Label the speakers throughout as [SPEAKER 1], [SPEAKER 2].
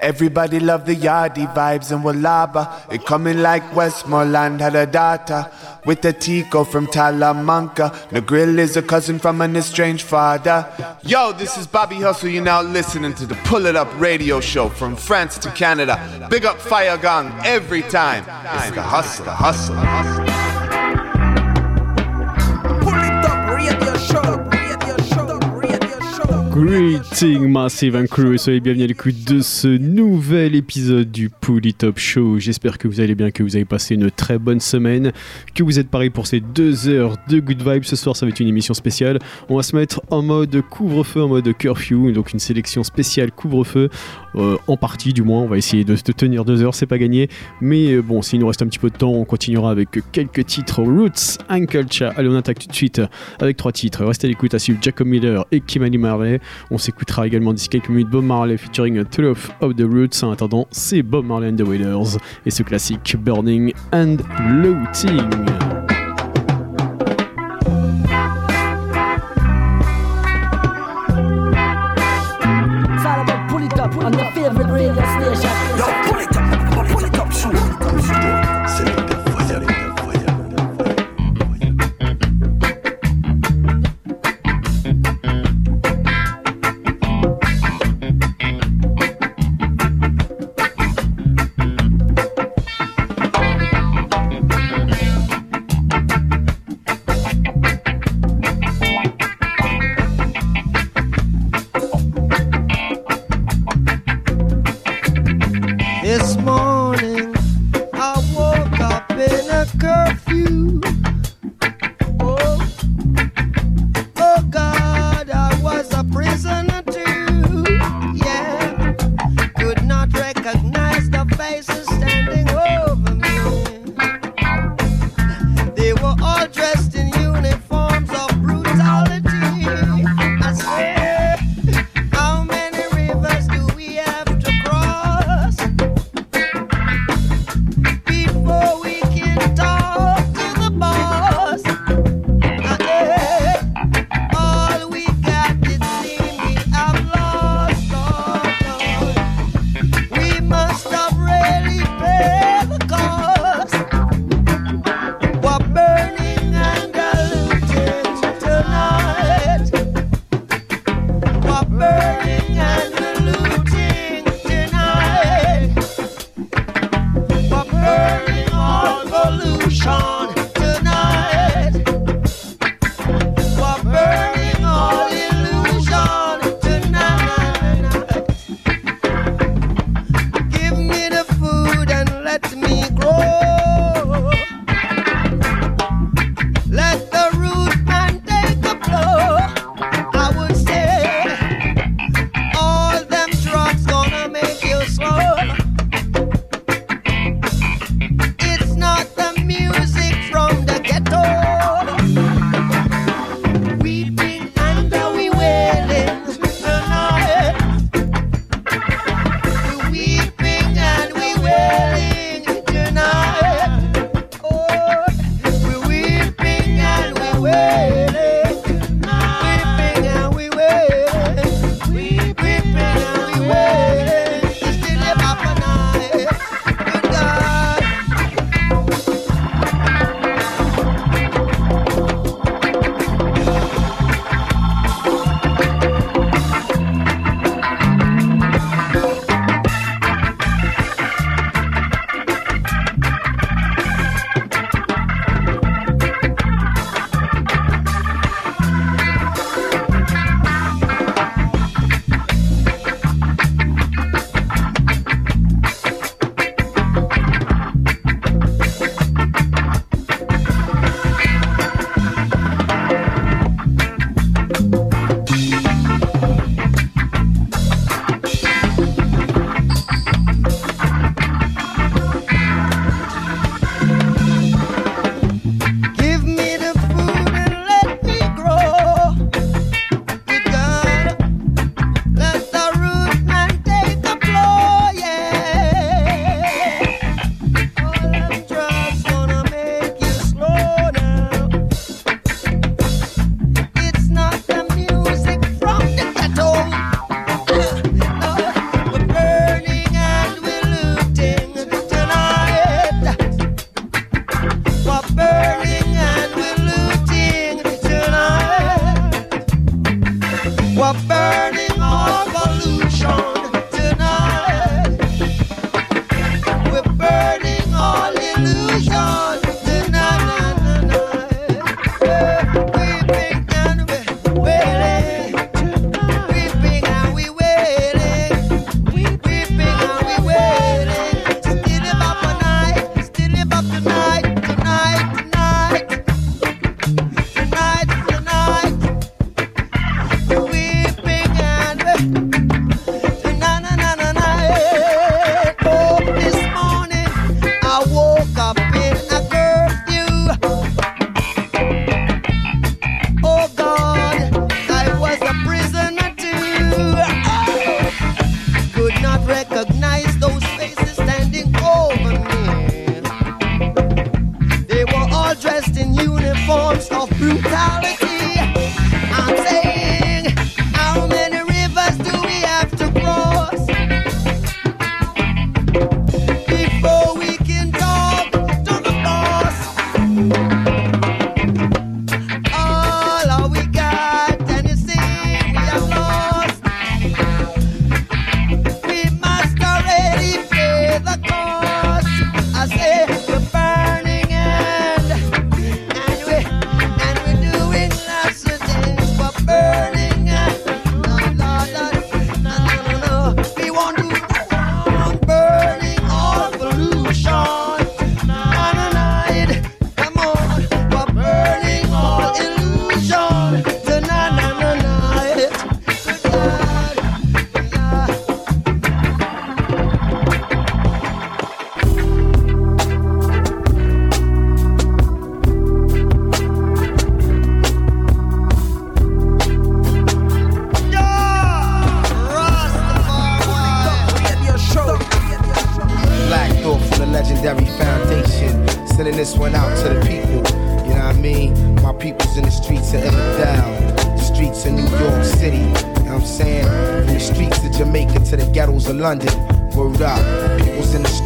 [SPEAKER 1] Everybody love the yardie vibes and Wallaba. It coming like Westmoreland had a daughter with a Tico from Talamanca. The grill is a cousin from an estranged father. Yo, this is Bobby Hustle. You're now listening to the Pull It Up radio show from France to Canada. Big up Fire Gong every time. It's the hustle, the hustle. The hustle.
[SPEAKER 2] Greeting Massive and Crew, soyez bienvenus à l'écoute de ce nouvel épisode du Pouli Top Show. J'espère que vous allez bien, que vous avez passé une très bonne semaine, que vous êtes pareil pour ces deux heures de good vibes. Ce soir, ça va être une émission spéciale. On va se mettre en mode couvre-feu, en mode curfew, donc une sélection spéciale couvre-feu, euh, en partie du moins. On va essayer de, de tenir deux heures, c'est pas gagné. Mais euh, bon, s'il nous reste un petit peu de temps, on continuera avec quelques titres Roots and Culture. Allez, on attaque tout de suite avec trois titres. Restez à l'écoute à suivre Jacob Miller et Kimani Marley. On s'écoutera également d'ici quelques minutes Bob Marley featuring Truth of the Roots. En attendant, c'est Bob Marley and the Wailers et ce classique Burning and Looting.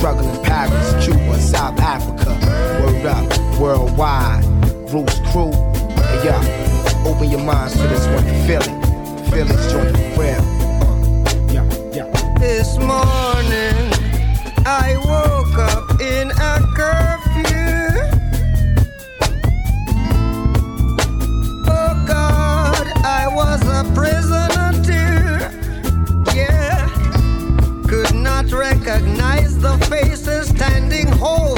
[SPEAKER 3] struggling Cuba, South Africa. Word up, worldwide. Roots crew. Hey, yeah. Open your minds to this one. Feel it. Feel. Uh, yeah, yeah.
[SPEAKER 4] This morning, I woke up in a curfew. Oh God, I was a prisoner too. Yeah, could not recognize Hold.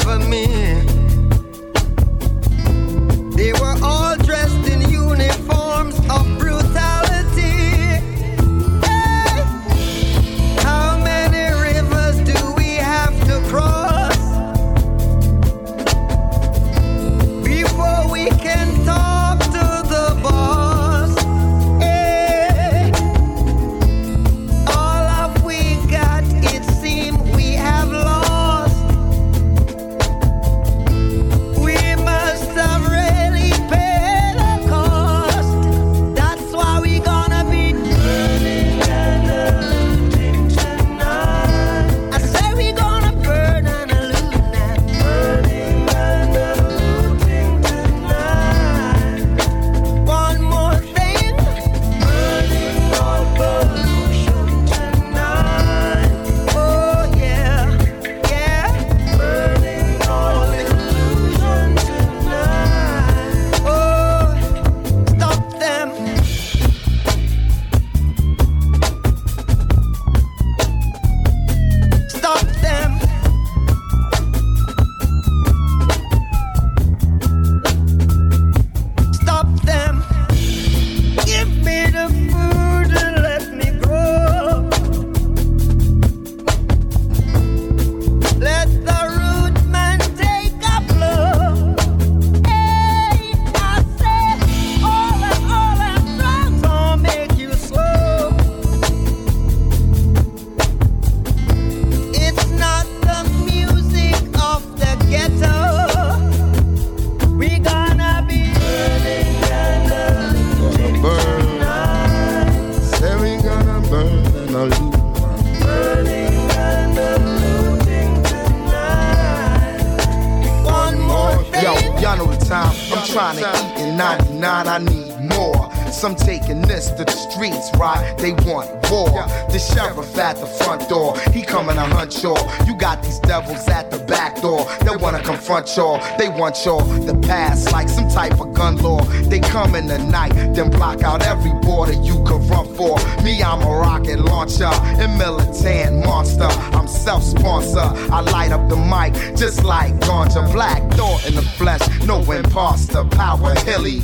[SPEAKER 4] the
[SPEAKER 3] past like some type of gun law. They come in the night, then block out every border you could run for. Me, I'm a rocket launcher and militant monster. I'm self sponsor. I light up the mic just like Ganja Black. Thought in the flesh, no imposter, power hilly.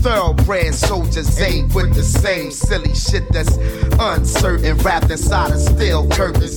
[SPEAKER 3] Thoroughbred soldiers ain't with the same silly shit that's uncertain, wrapped inside
[SPEAKER 4] a
[SPEAKER 2] steel curtain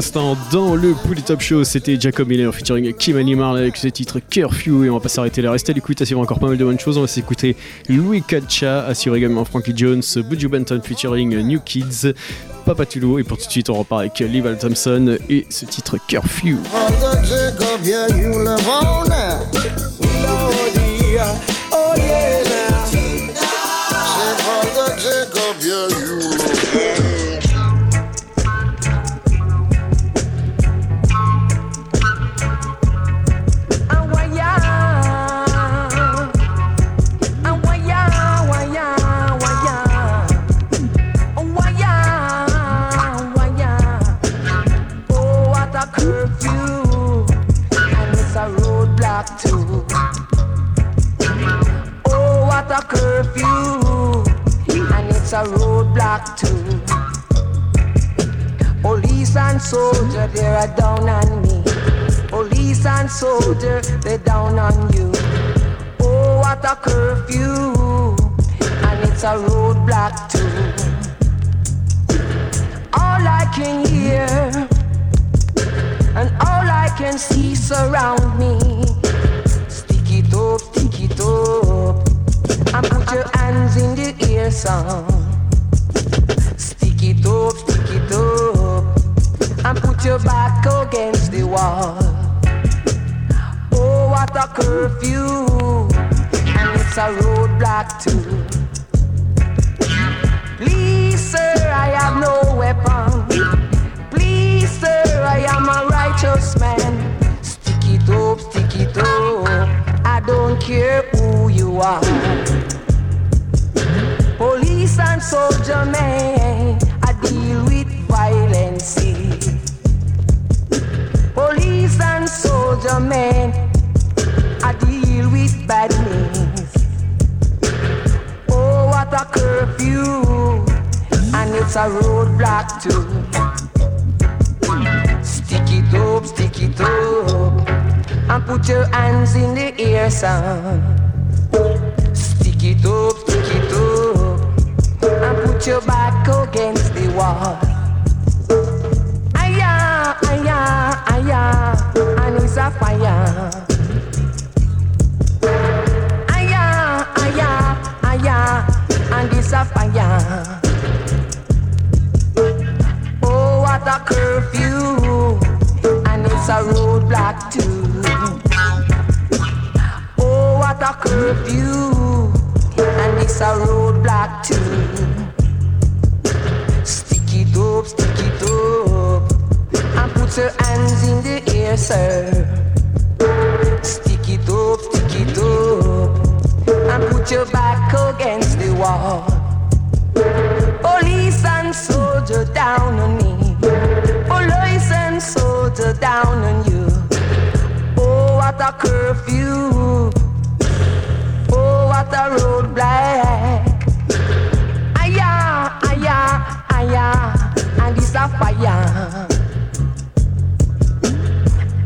[SPEAKER 2] dans le Pouli Top Show, c'était Jacob Miller featuring Kimani Marley avec ce titre Curfew. Et on va pas s'arrêter là. Restez à l'écoute, à encore pas mal de bonnes choses. On va s'écouter Louis Kacha, assuré également Frankie Jones, Buju Benton featuring New Kids, Papa Tulo. Et pour tout de suite, on repart avec Lival Thompson et ce titre Curfew.
[SPEAKER 5] Curfew, and it's a roadblock too. Police and soldier, they are down on me. Police and soldier, they're down on you. Oh, what a curfew, and it's a roadblock too. All I can hear and all I can see surround me. Stick it up, stick it up, and put your hands in the air, son. Stick it up, stick it up, and put your back against the wall. Oh, what a curfew, and it's a roadblock too. Please, sir, I have no weapon. Please, sir, I am a righteous man. Stick it up, stick it up. I don't care who you are. Police and soldier man, I deal with violence. Police and soldier man, I deal with badness. Oh, what a curfew, and it's a roadblock too. Stick it up, stick it up, and put your hands in the air, son. Stick it up, stick it up, and put your back against the wall. Aya, aya, aya, and it's a fire. Aya, aya, aya, and it's a fire. Oh, what a curfew, a roadblock too. Oh, what a curfew, and it's a roadblock too. Stick it up, stick it up, and put your hands in the air, sir. Stick it up, stick it up, and put your back against the wall. Roadblock. Aya, aya, aya, and it's a fire.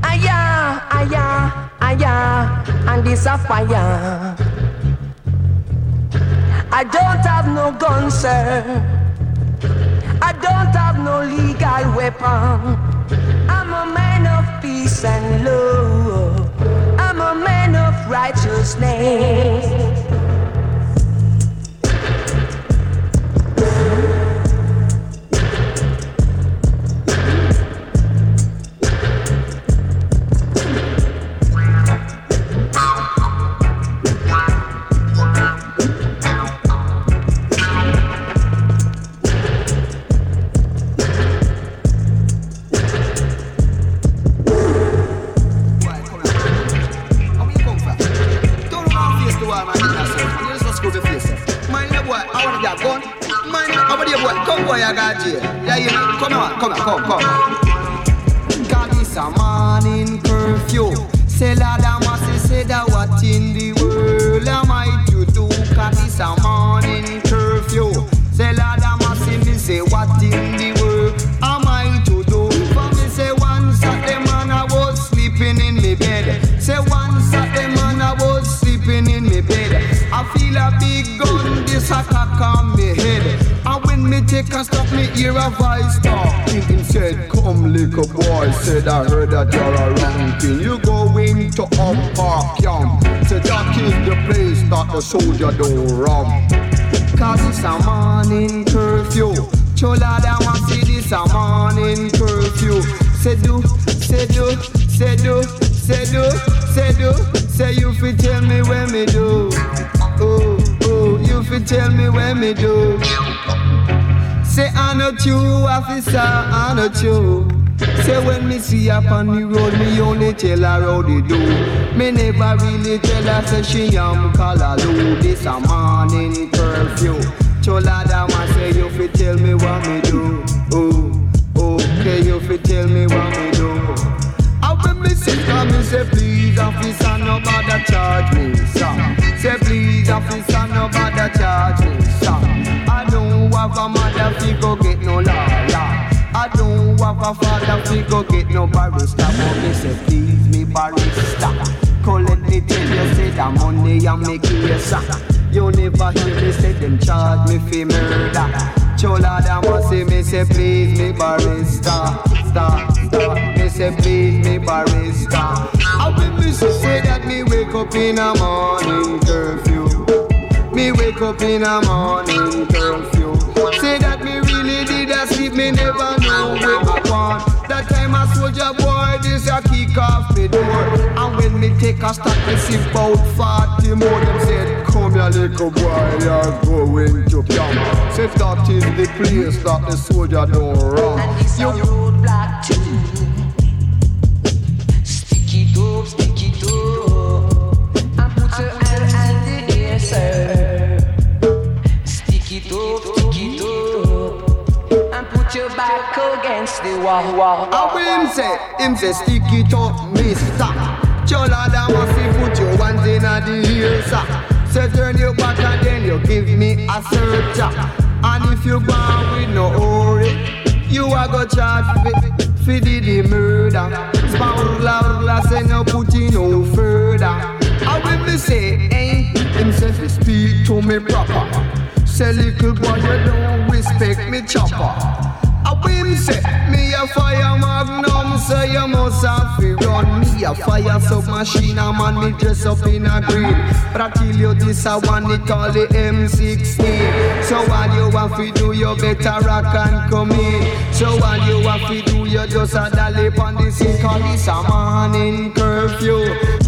[SPEAKER 5] Aya, aya, aya, and it's a fire. I don't have no gun, sir. I don't have no legal weapon. I'm a man of peace and love. I'm a man of righteousness.
[SPEAKER 6] You. Say when me see up on the road, me only tell her how they do. Me never really tell her say she am Callaloo. This a morning curfew. Chola da man say you fi tell me what me do. A father fi go get no barrister, but me say please me barrister. Collect me tell you say that money I make you sir. You never hear me say them charge me fi murder. Chola da must say me say please me barrister. Star, star, me say please me barrister. I will me say, say that me wake up in a morning curfew. Me wake up in a morning curfew. Say that me me never know where I want. That time a soldier boy, this a kick off me door. And when me take a stop, me see about 40 more. Them said, come here little boy, you're going to camp. Say that is the place that the soldier don't run.
[SPEAKER 5] And this a roadblock too. Back against the wall. wall,
[SPEAKER 6] I will say, him say stick it up, mister. Chola da must put your hands in the ears. Say turn your back and then you give me a search. And if you born with no hurry, you a go charge fi fi the, the murder. Spawla la say no put in no further. I will me say, eh? Him say speak to me proper. Say little boy you don't respect me chopper. A whim say, me a fire magnum, say you must have to run. Me a fire submachine, a man me dress up in a green. But I tell you this, I want it call the M16. So while you have to do, you better rock and come in. So while you have to do, you just a dolly on the scene, call this a morning curfew.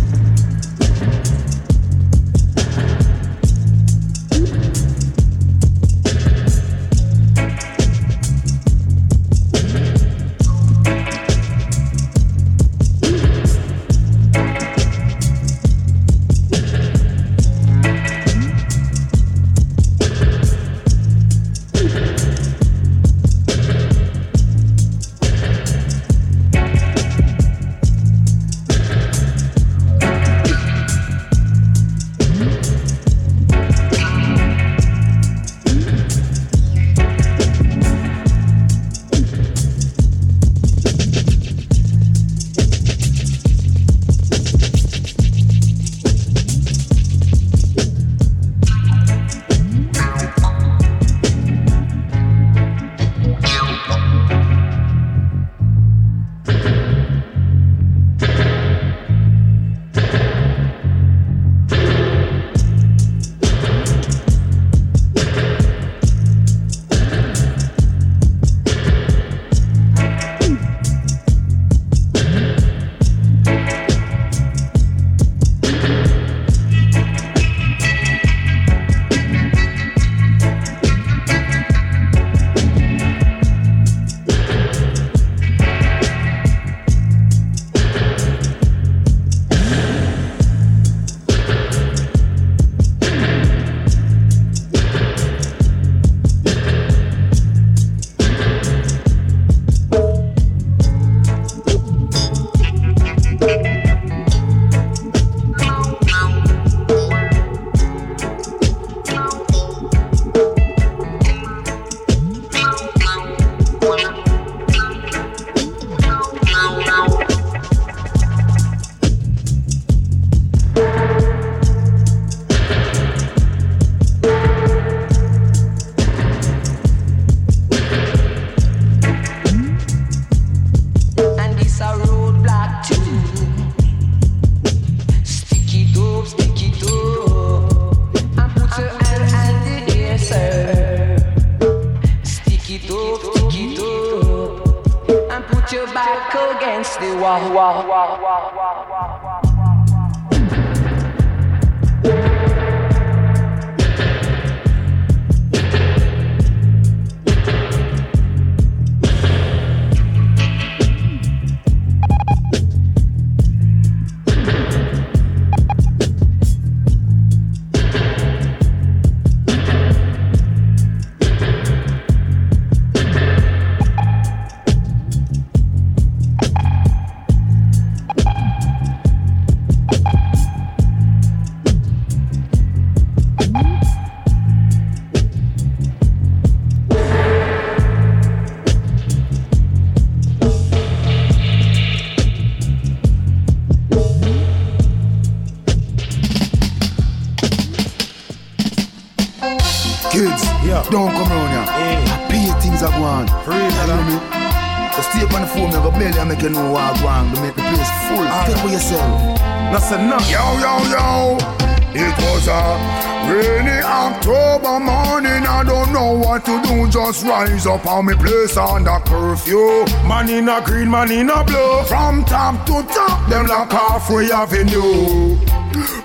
[SPEAKER 7] In a green, man in a blue. From top to top, them like halfway avenue.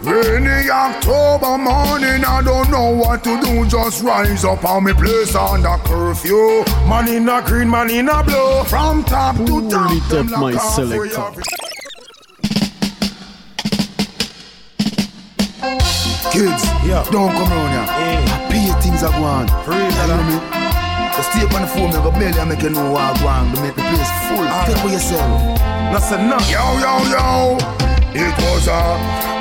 [SPEAKER 7] Rainy October morning, I don't know what to do. Just rise up on me place under curfew. Man in a green, man in a blue. From top to top,
[SPEAKER 2] Pull it
[SPEAKER 7] them
[SPEAKER 2] up, my
[SPEAKER 7] like halfway
[SPEAKER 2] selector.
[SPEAKER 7] avenue.
[SPEAKER 3] Kids, yeah. don't come around here. Pay things are going. For real, you me? Just stay up on the phone, I go belly and make you know what I want to make the place full. Take for yourself.
[SPEAKER 7] That's enough. Yo, yo, yo. It was a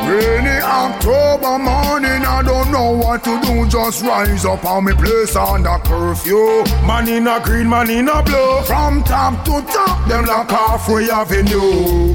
[SPEAKER 7] rainy October morning. I don't know what to do. Just rise up on me place under curfew. Man in a green, man in a blue. From top to top, them like halfway avenue.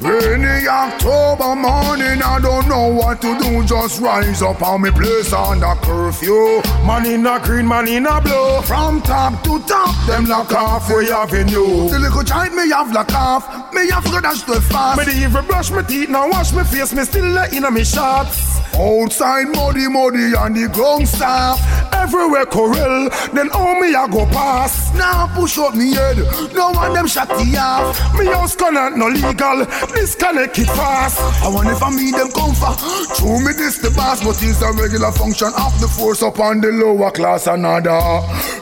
[SPEAKER 7] Rainy October morning, I don't know what to do. Just rise up on me place under curfew. Man in a green, man in a blue. From top to top, them lock like halfway avenue.
[SPEAKER 3] The little child me have like off. Me have to dash to fast.
[SPEAKER 7] Me even brush my teeth, now wash my face, me still let in me shots. Outside muddy, muddy, and the ground soft. Everywhere corral, then how me I go pass?
[SPEAKER 3] Now push up me head. No one them shot the off.
[SPEAKER 7] Me house connect no legal, disconnect it fast.
[SPEAKER 3] I want if I meet them comfort.
[SPEAKER 7] True me this the boss, but it's a regular function of the force upon the lower class another.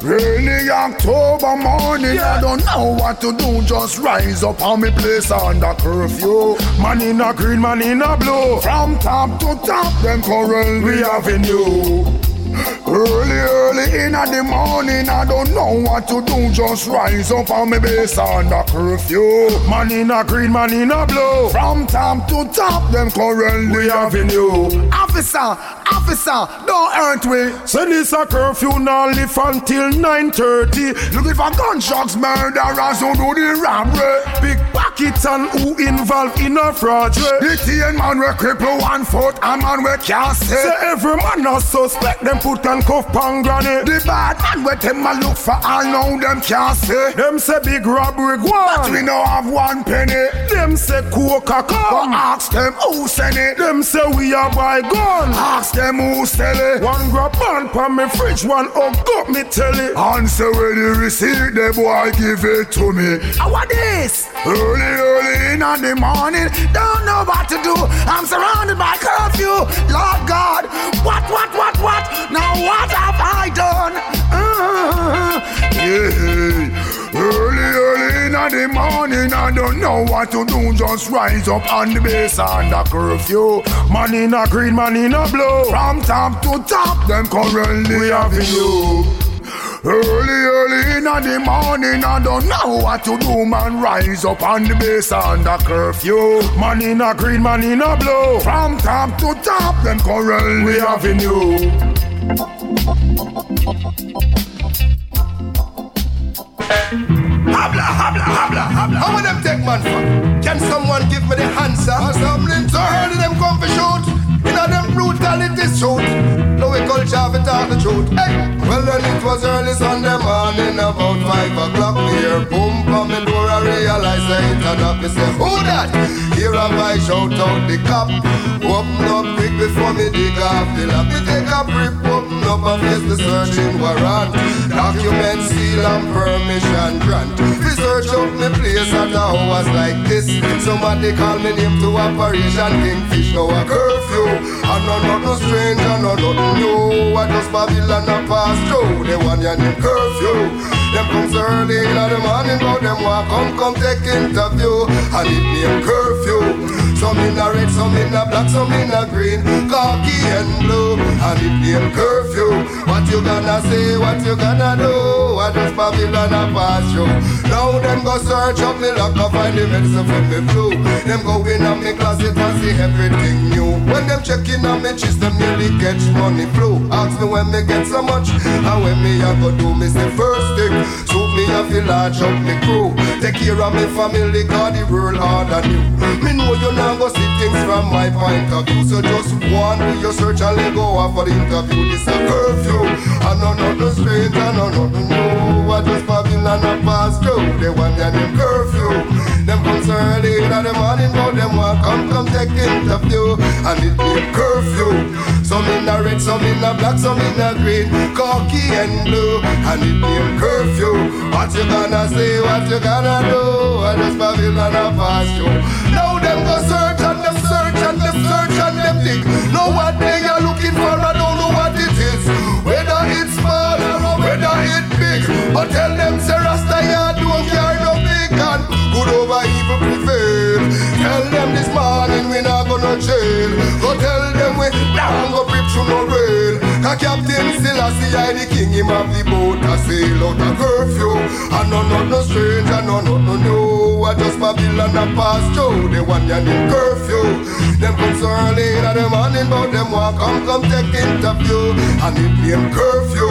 [SPEAKER 7] Rainy October morning, I don't know what to do. Just rise up on me place under curfew. Man in a green, man in a blue. From top to top, them coral we avenue. Early, early in the morning, I don't know what to do. Just rise up on me base under curfew. Man in a green, man in a blue. From top to top, them currently avenue.
[SPEAKER 3] Officer, officer, don't hurt me.
[SPEAKER 7] So this a curfew now live until 9.30 Looking for gunshots, murderers who do the robbery Big pockets and who involved in a fraud The teen man we cripple one foot, a man we can't say Say every man a suspect, them put and cuff pan granny The bad man we them a look for all now them can't say Them say big robbery go on But we no have one penny Them say coca come But ask them who send it Them say we are buy gun Ask them who sell it One grab pan pan me fridge, one up me tell telly Answer when you receive the boy give it to me
[SPEAKER 3] How are this?
[SPEAKER 7] Early, early in the morning
[SPEAKER 3] Don't know what to do. I'm surrounded by curfew. Lord God, what, what, what, what? Now what have I done? Uh,
[SPEAKER 7] Yeah, early, early in the morning, I don't know what to do. Just rise up on the base under curfew. Man in a green, man in a blue. From top to top, them currently we have you. Early, early in the morning, I don't know what to do, man. Rise up on the base under curfew. Man in a green, man in a blue. From top to top, them currently we having you.
[SPEAKER 8] Habla, habla, habla, habla. How will them take man for? Can someone give me the answer? Or Assembling so early them come for shoot. You know them brutality shoot. No we culture have it talk the truth. Hey. Well then it was early Sunday morning about five o'clock. We hear boom on me door. I realize I ain't enough. Me say who that? Here am I shout out the cop. Open up quick before me dig off the lock. Me take a grip, open up and face the searching warrant. Document seal and permission grant. We search up me place at hours like this. Somebody call me name to Operation Kingfish. Now a curfew. I know nothing strange, I know nothing new. I just Babylon a pass through. They want your name curfew. Them comes early in the morning, but them want come come take interview. And it name curfew. Some in a red, some in a black, some in a green, khaki and blue. And it name curfew. What you gonna say? What you gonna do? I just Babylon a pass through. Now them go search up me lock up find the medicine for me flu. Them go in on me closet and see everything new. When them checking on me chest, them nearly catch money flow. Ask me when me get so much, and when me I go do me say first thing. Suit me I feel large up me crew. Take care of me family, cause the world hard than you. Me know you now go see things from my point of view. So just one do your search and let go off for the interview. This a curfew. I know nothing strange, I know nothing new. I just Babylon a pass through. They want me name curfew. Them comes early in the morning, but them want come come take interview. And it name curfew. Some in a red, some in a black, some in a green, khaki and blue. And it name curfew. What you gonna say? What you gonna do? I just Babylon a pass through. Now them go search and them search and them search and them dig. Know what they are looking for? But tell them say Rasta ya don't care no and good over evil prevail. Tell them this morning we not gonna jail. Go tell them we down go grip through no rail. Cause Captain Selassie I the king him of the boat a sail out a curfew. I know not no strange, I know not no new. I just Babylon a pass through. They want ya name curfew. Them come so early in the morning, but them walk come come take interview. And it name curfew.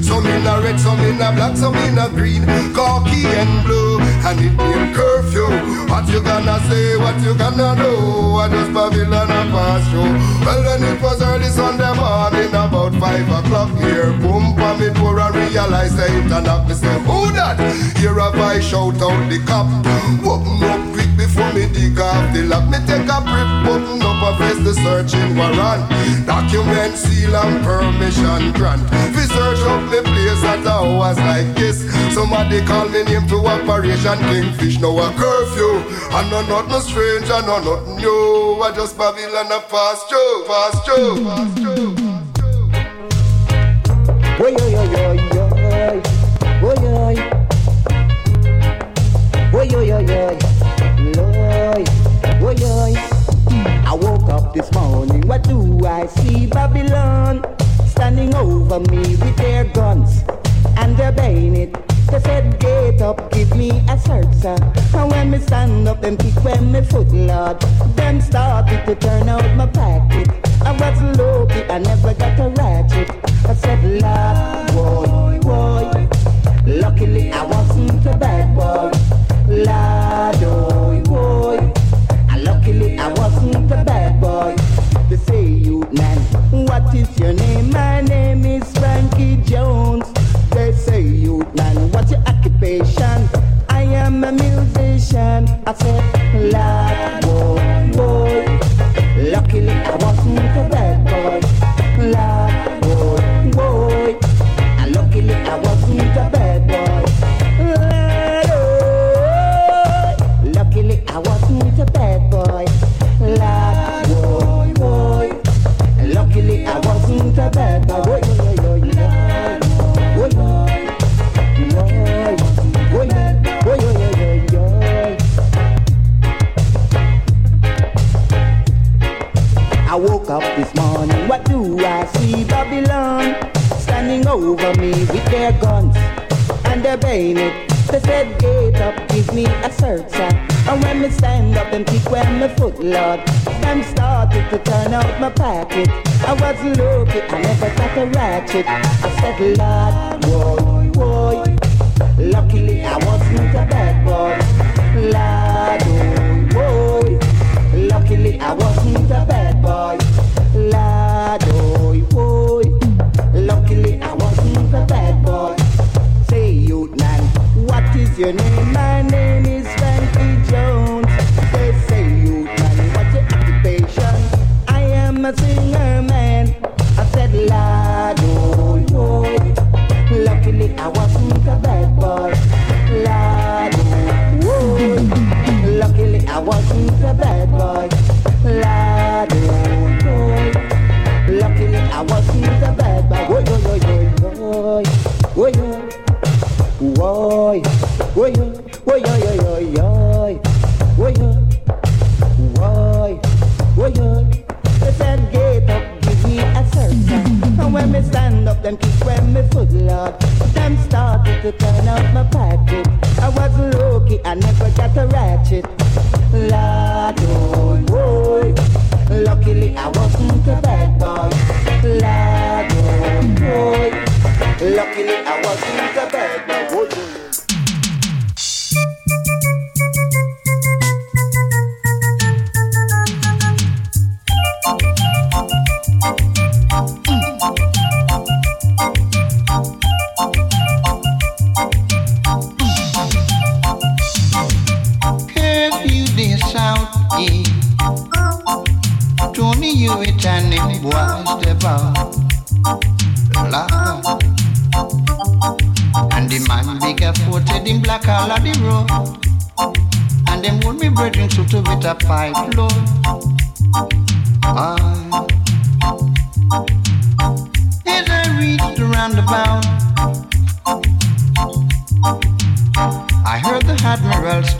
[SPEAKER 8] Some in a red, some in a black, some in a green, khaki and blue. And it name curfew. What you gonna say? What you gonna do? I just Babylon a pass through. Well, then it was early Sunday morning, about five o'clock here. Boom, pa me door I realize I hit and knock. Me say, who that? Here a I shout out the cop. Open up quick before me dig off the lock. Me take a brief, open up and face the searching warrant. Document seal and permission grant. We search up the place at hours like this. Somebody call me name to Operation Kingfish. Now a curfew. I know nothing strange, I know nothing new. I just Babylon a.
[SPEAKER 9] Oi, oi, oi, oi, oi. Oi,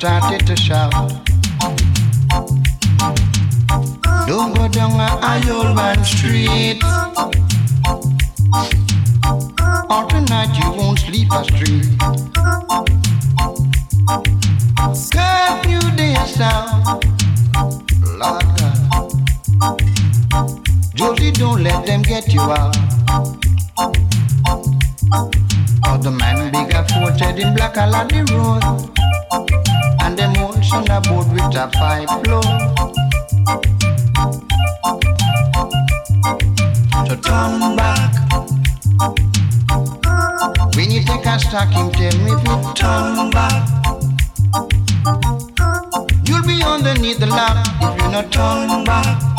[SPEAKER 9] started to
[SPEAKER 10] shout. Don't go down a Iolman street. Or tonight you won't sleep a street. Curfew day sound. Lord God. Josie, don't let them get you out. Or the man bigger footed in black a on the road on a boat with a pipe blow. so turn back. When you take a stock, him tell me if you turn back. You'll be underneath the lamp if you not turn back.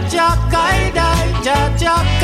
[SPEAKER 10] cha cha die, dai cha cha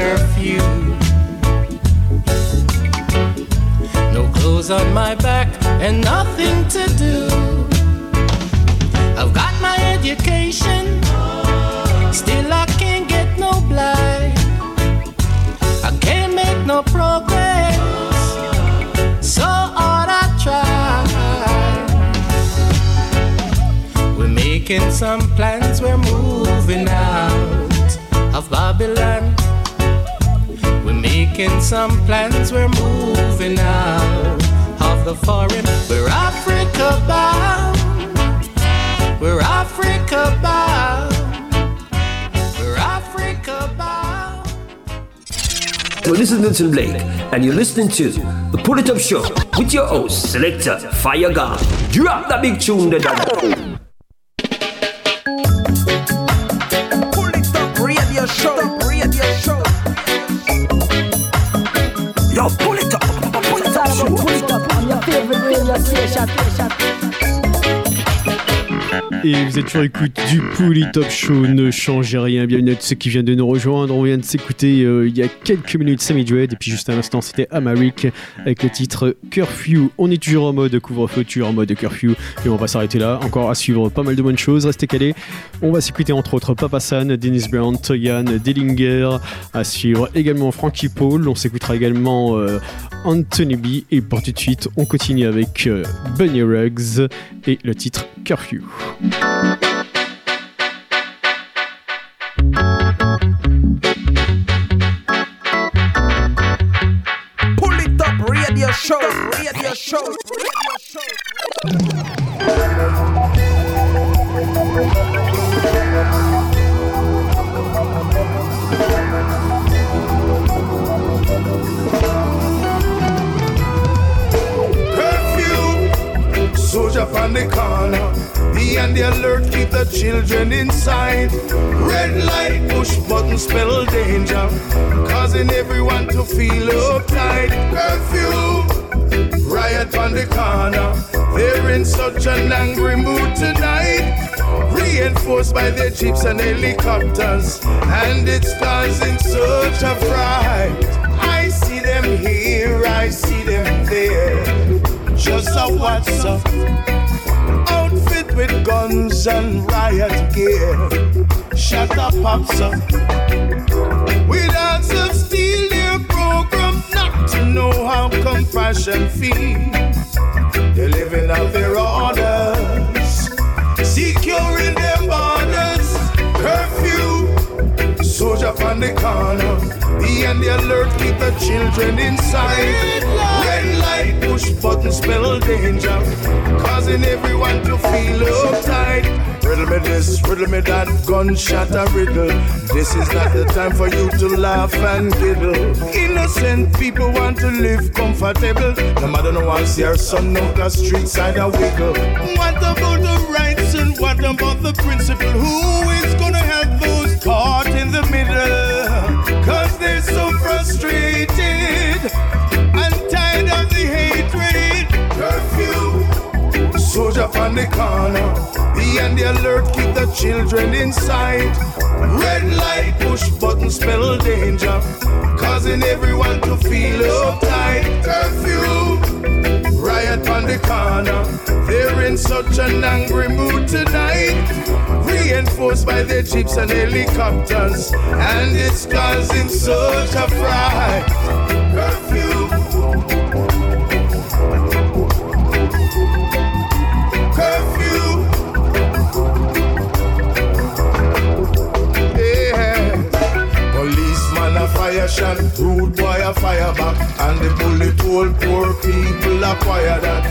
[SPEAKER 10] curfew.
[SPEAKER 11] No
[SPEAKER 12] clothes on my back and nothing to do. I've got my education, still I can't get no blind. I can't make no progress, so hard I try. We're making some plans, we're moving out of Babylon making some plans. We're moving out of the foreign. We're Africa bound. We're Africa bound. You're listening to
[SPEAKER 13] Nelson Blake, and you're listening to the Pull It Up Show with your host, selector Fire God. Drop that big tune,
[SPEAKER 14] the dog.
[SPEAKER 2] Et vous êtes sur écoute du Pouli Top Show, ne changez rien, bienvenue à ceux qui viennent de nous rejoindre. On vient de s'écouter euh, il y a quelques minutes Sammy Dread, et puis juste à l'instant c'était Amaric avec le titre Curfew. On est toujours en mode couvre-feu, toujours en mode curfew, et on va s'arrêter là. Encore à suivre pas mal de bonnes choses, restez calés. On va s'écouter entre autres Papa San, Dennis Brown, Toyan, Dillinger, à suivre également Frankie Paul. On s'écoutera également euh, Anthony B, et pour tout de suite, on continue avec euh, Bunny Ruggs et le titre Curfew.
[SPEAKER 15] Pull it up, radio show, radio show,
[SPEAKER 16] soldier on the corner. Be on the alert, keep the children inside. Red light, push button, spell danger. Causing everyone to feel uptight. Curfew, riot on the corner. They're in such an angry mood tonight. Reinforced by their jeeps and helicopters. And it's causing such a fright. I see them here, I see. Just a what's up outfit with guns and riot gear. Shut up, pops up. With hearts of steel, they're programmed not to know how compassion feels. They're living out their orders, securing their borders. Curfew, soldier on the corner. Be on the alert, keep the children inside. Red push button, spell danger. Causing everyone to feel uptight. Riddle me this, riddle me that, gunshot a riddle. This is not the time for you to laugh and giggle. Innocent people want to live comfortable. No matter no one see our son, no the street side a wiggle. What about the rights and what about the principle? Who is gonna help those caught in the middle? Cause they're so frustrated soldier on the corner. Be on the alert, keep the children inside. Red light, push button, spell danger. Causing everyone to feel uptight. Curfew, riot on the corner. They're in such an angry mood tonight. Reinforced by their jeeps and helicopters. And it's causing such a fright. Curfew. Rude boy a fire back, and the bullet hole poor people acquire that.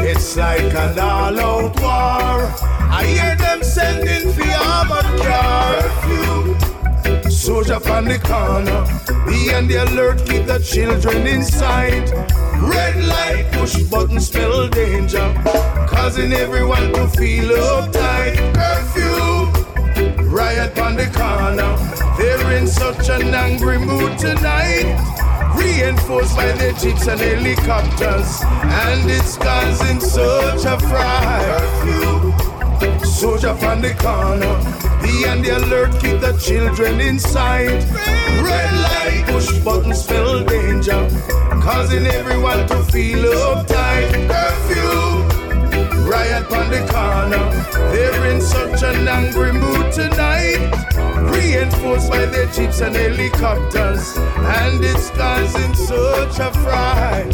[SPEAKER 16] It's like an all-out war. I hear them sending for armored. Curfew. Soldier on the corner, be on the alert, keep the children inside. Red light, push button, spell danger, causing everyone to feel uptight. Curfew, riot on the corner, they're in such an angry mood tonight. Reinforced by their jeeps and helicopters, and it's causing such a fright. Soldier on the corner, be on the alert, keep the children inside. Red light, push button, spell danger, causing everyone to feel uptight. Curfew, riot on the corner, they're in such an angry mood tonight. Reinforced by their jeeps and helicopters, and it's causing such a fright.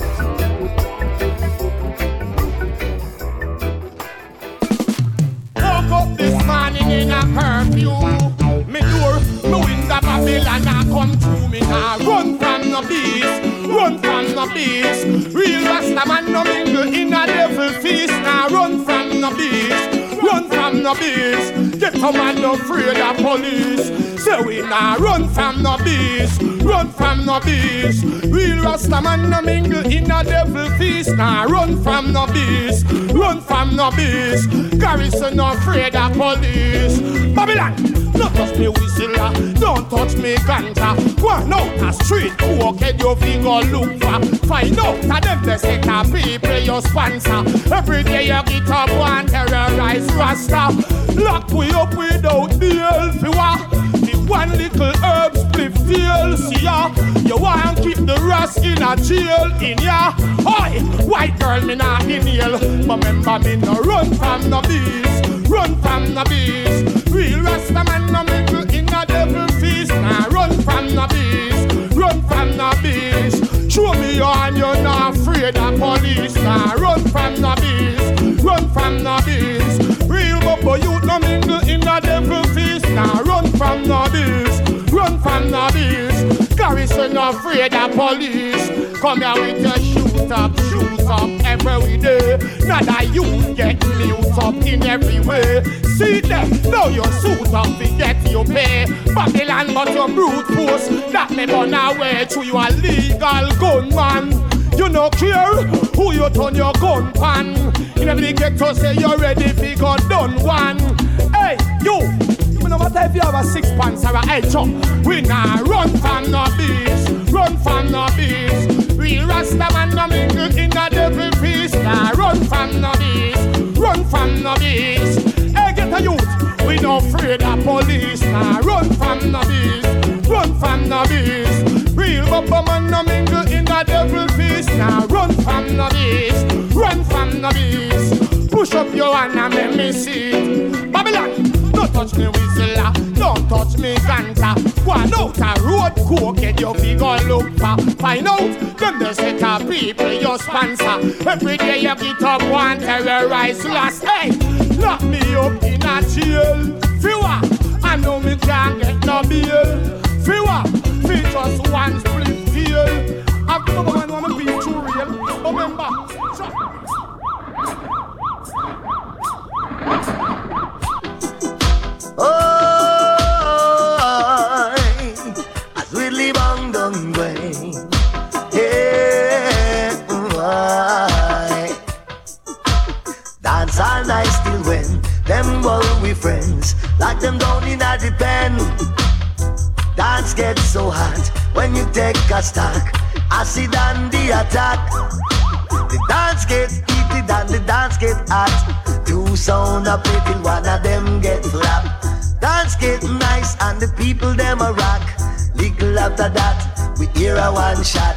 [SPEAKER 17] Woke up this morning in a curfew. Me door, me window, Babylon a come through me now. Run from the beast, run from the beast. Real Rasta man no mingle in a devil feast. Now run from the beast, run from the beast. Get a man no afraid of police. Say we nah run from no beast, run from no beast. Real Rasta man no mingle in a devil feast. Nah run from no beast, run from no beast. Garrison no afraid of police. Babylon, don't touch me whistler, don't touch me ganja. Go on out a street, walk head your finger look for. Find out that them the set of people you sponsor. Every day you get up one terrorize Rasta. Lock we up without deal for what? One little herb split deal, see ya. You want keep the rest in a jail in ya. Oi, white girl me not inhale. But remember me no run from the beast, run from the beast. Real Rasta man no middle in a devil feast. Nah run from the beast, run from the beast. Show me your hand, you're not afraid of police. Nah run from the beast, run from the beast. Real bubble youth no mingle in a devil feast. Nah run from the beast, run from the beast. Garrison afraid of police. Come here with your shoot up, shoot up every day. Now that you get mute up in every way. See them, now your suit up, we get you pay. Babylon, but your brute force. That me burn away to you a legal gunman. You no care who you turn your gun pan. In every ghetto say you're ready, we got done one. Hey, you. No matter if you have a six pants or a head chop, we nah run from no beast, run from no beast. Real Rasta man no mingle in a devil feast. Nah run from no beast, run from no beast. Hey, get a youth, we no afraid of police. Nah run from no beast, run from no beast. Real Bubba man no mingle in a devil feast. Nah run from no beast, run from no beast. Push up your hand and let me see. Babylon. Don't touch me whistler, don't touch me ganja. Go on out a road coke, get your figure look for. Find out them the set of people your sponsor. Every day you get up one terrorize last. Hey, lock me up in a jail. Fewer, I know me can't get no bail. Fewer, feel just one split deal. I've come over and wanna be too real. Remember,
[SPEAKER 18] friends, like them down in a pen. Dance gets so hot when you take a stock. Acid and the attack. The dance get heated and the dance get hot. Two sound up till one of them get flap. Dance get nice and the people them a rock. Little after that, we hear a one shot.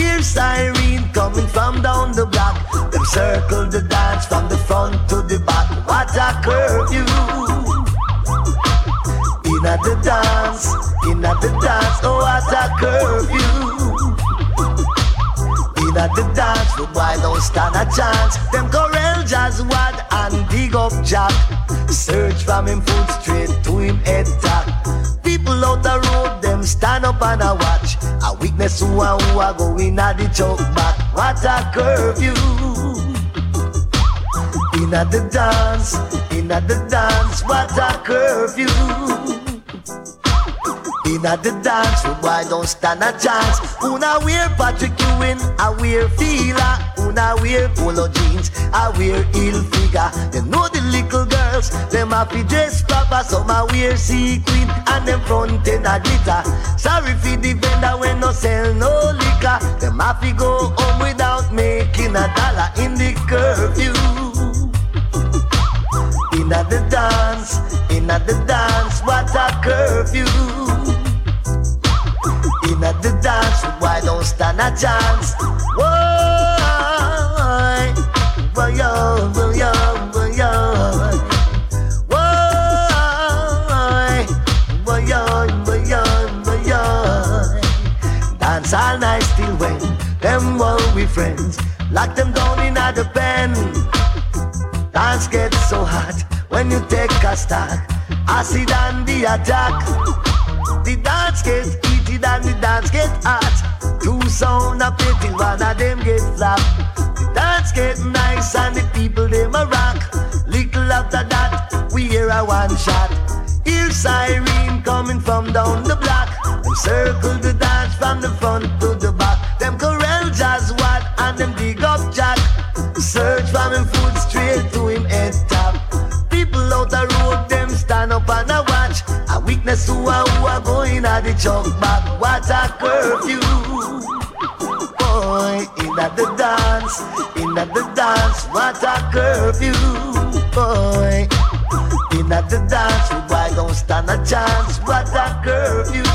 [SPEAKER 18] Hear siren coming from down the block. Them circle the dance from the front to the back. What a curfew! In at the dance, in at the dance, oh what a curfew! In at the dance, the boy don't stand a chance. Them Corel Jazz Wad and dig Up Jack. Search from him foot straight to him head top. People out the road, them stand up and a watch. A witness who and who are going at the choke back. What a curfew! In at the dance, in at the dance, what a curfew! In at the dance, boy don't stand a chance. Una wear Patrick Ewing, I wear Fila. Una wear polo jeans, I wear ill figure. They know the little girls, them happy dress proper. Some I wear sequin and them front end a glitter. Sorry for the vendor when no sell no liquor. Them happy go home without making a dollar in the curfew. In at the dance, in at the dance, what a curfew. In at the dance, why don't stand a chance? Why? Yo, why, yo, why, yo. Why? Why, yo, why, yo, why, yo. Dance all night still when them all we friends. Lock them down in the pen. Dance gets so hot when you take a stock. Acid and the attack. The dance get heated and the dance get hot. Two sound a till one of them get flap. Dance get nice and the people them a rock. Little after that, we hear a one shot. Hear siren coming from down the block. Them circle the dance from the front to the back. Them corral jazz what and them dig up jack. Search from him foot straight to him head top. People out the road them stand up and a watch. A witness who are who are going at the jump back. What a curfew. Boy, in at the dance, in at the dance, what a curfew. Boy, in at the dance, boy don't stand a chance. What a curfew.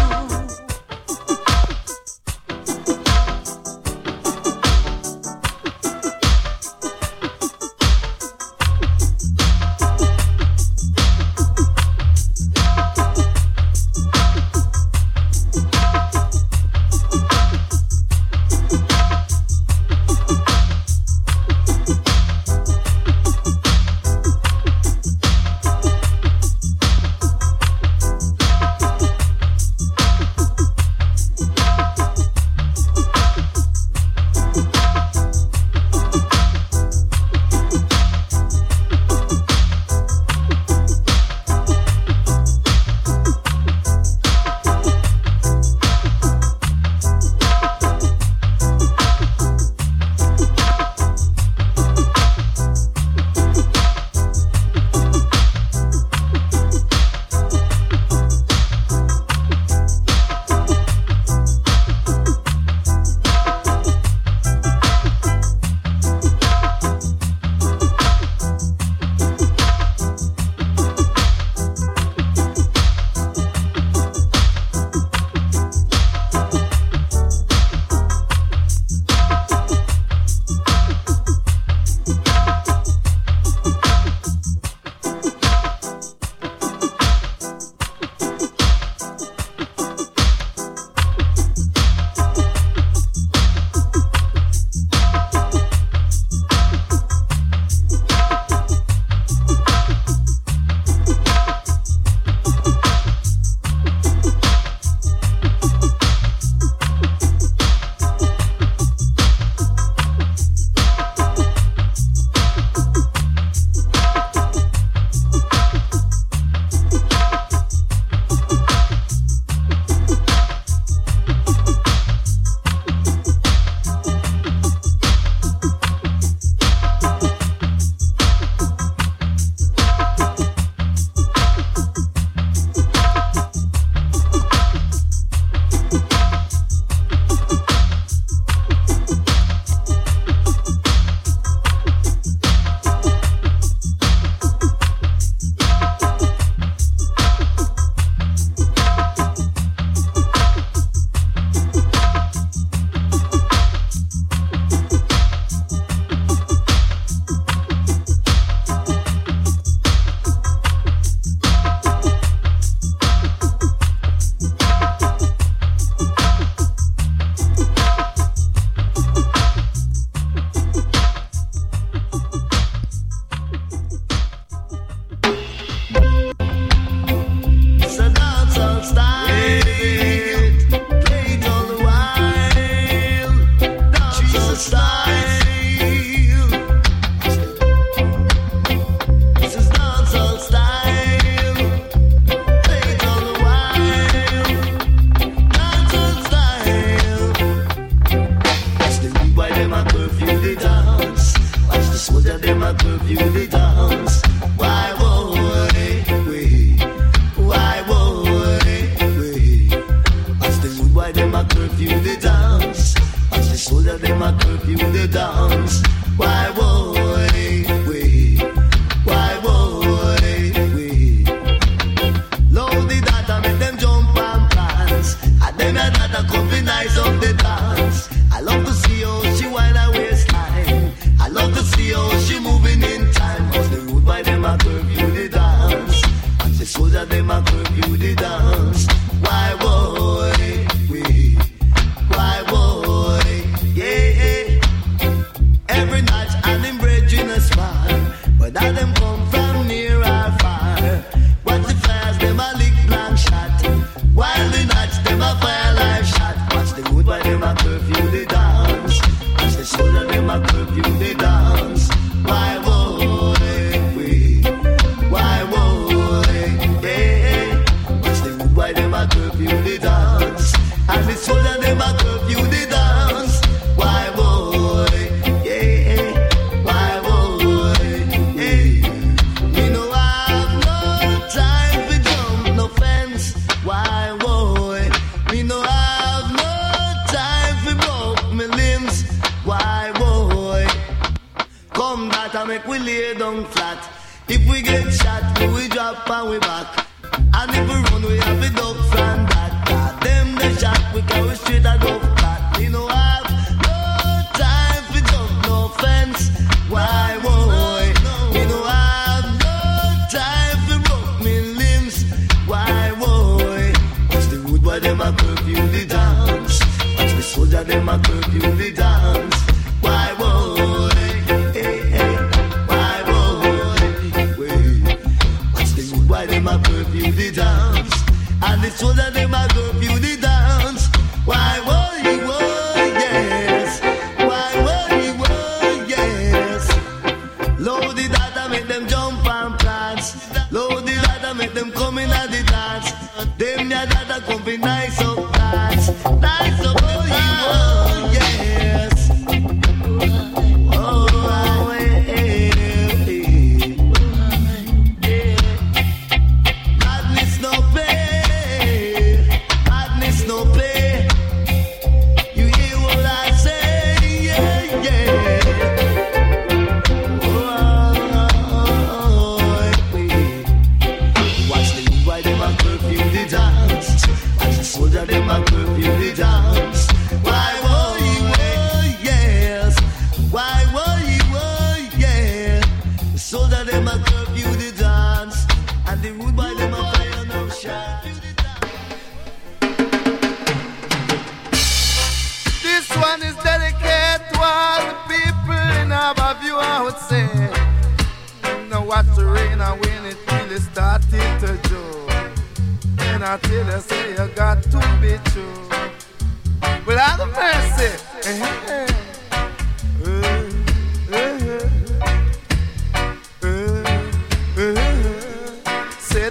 [SPEAKER 19] Mercy.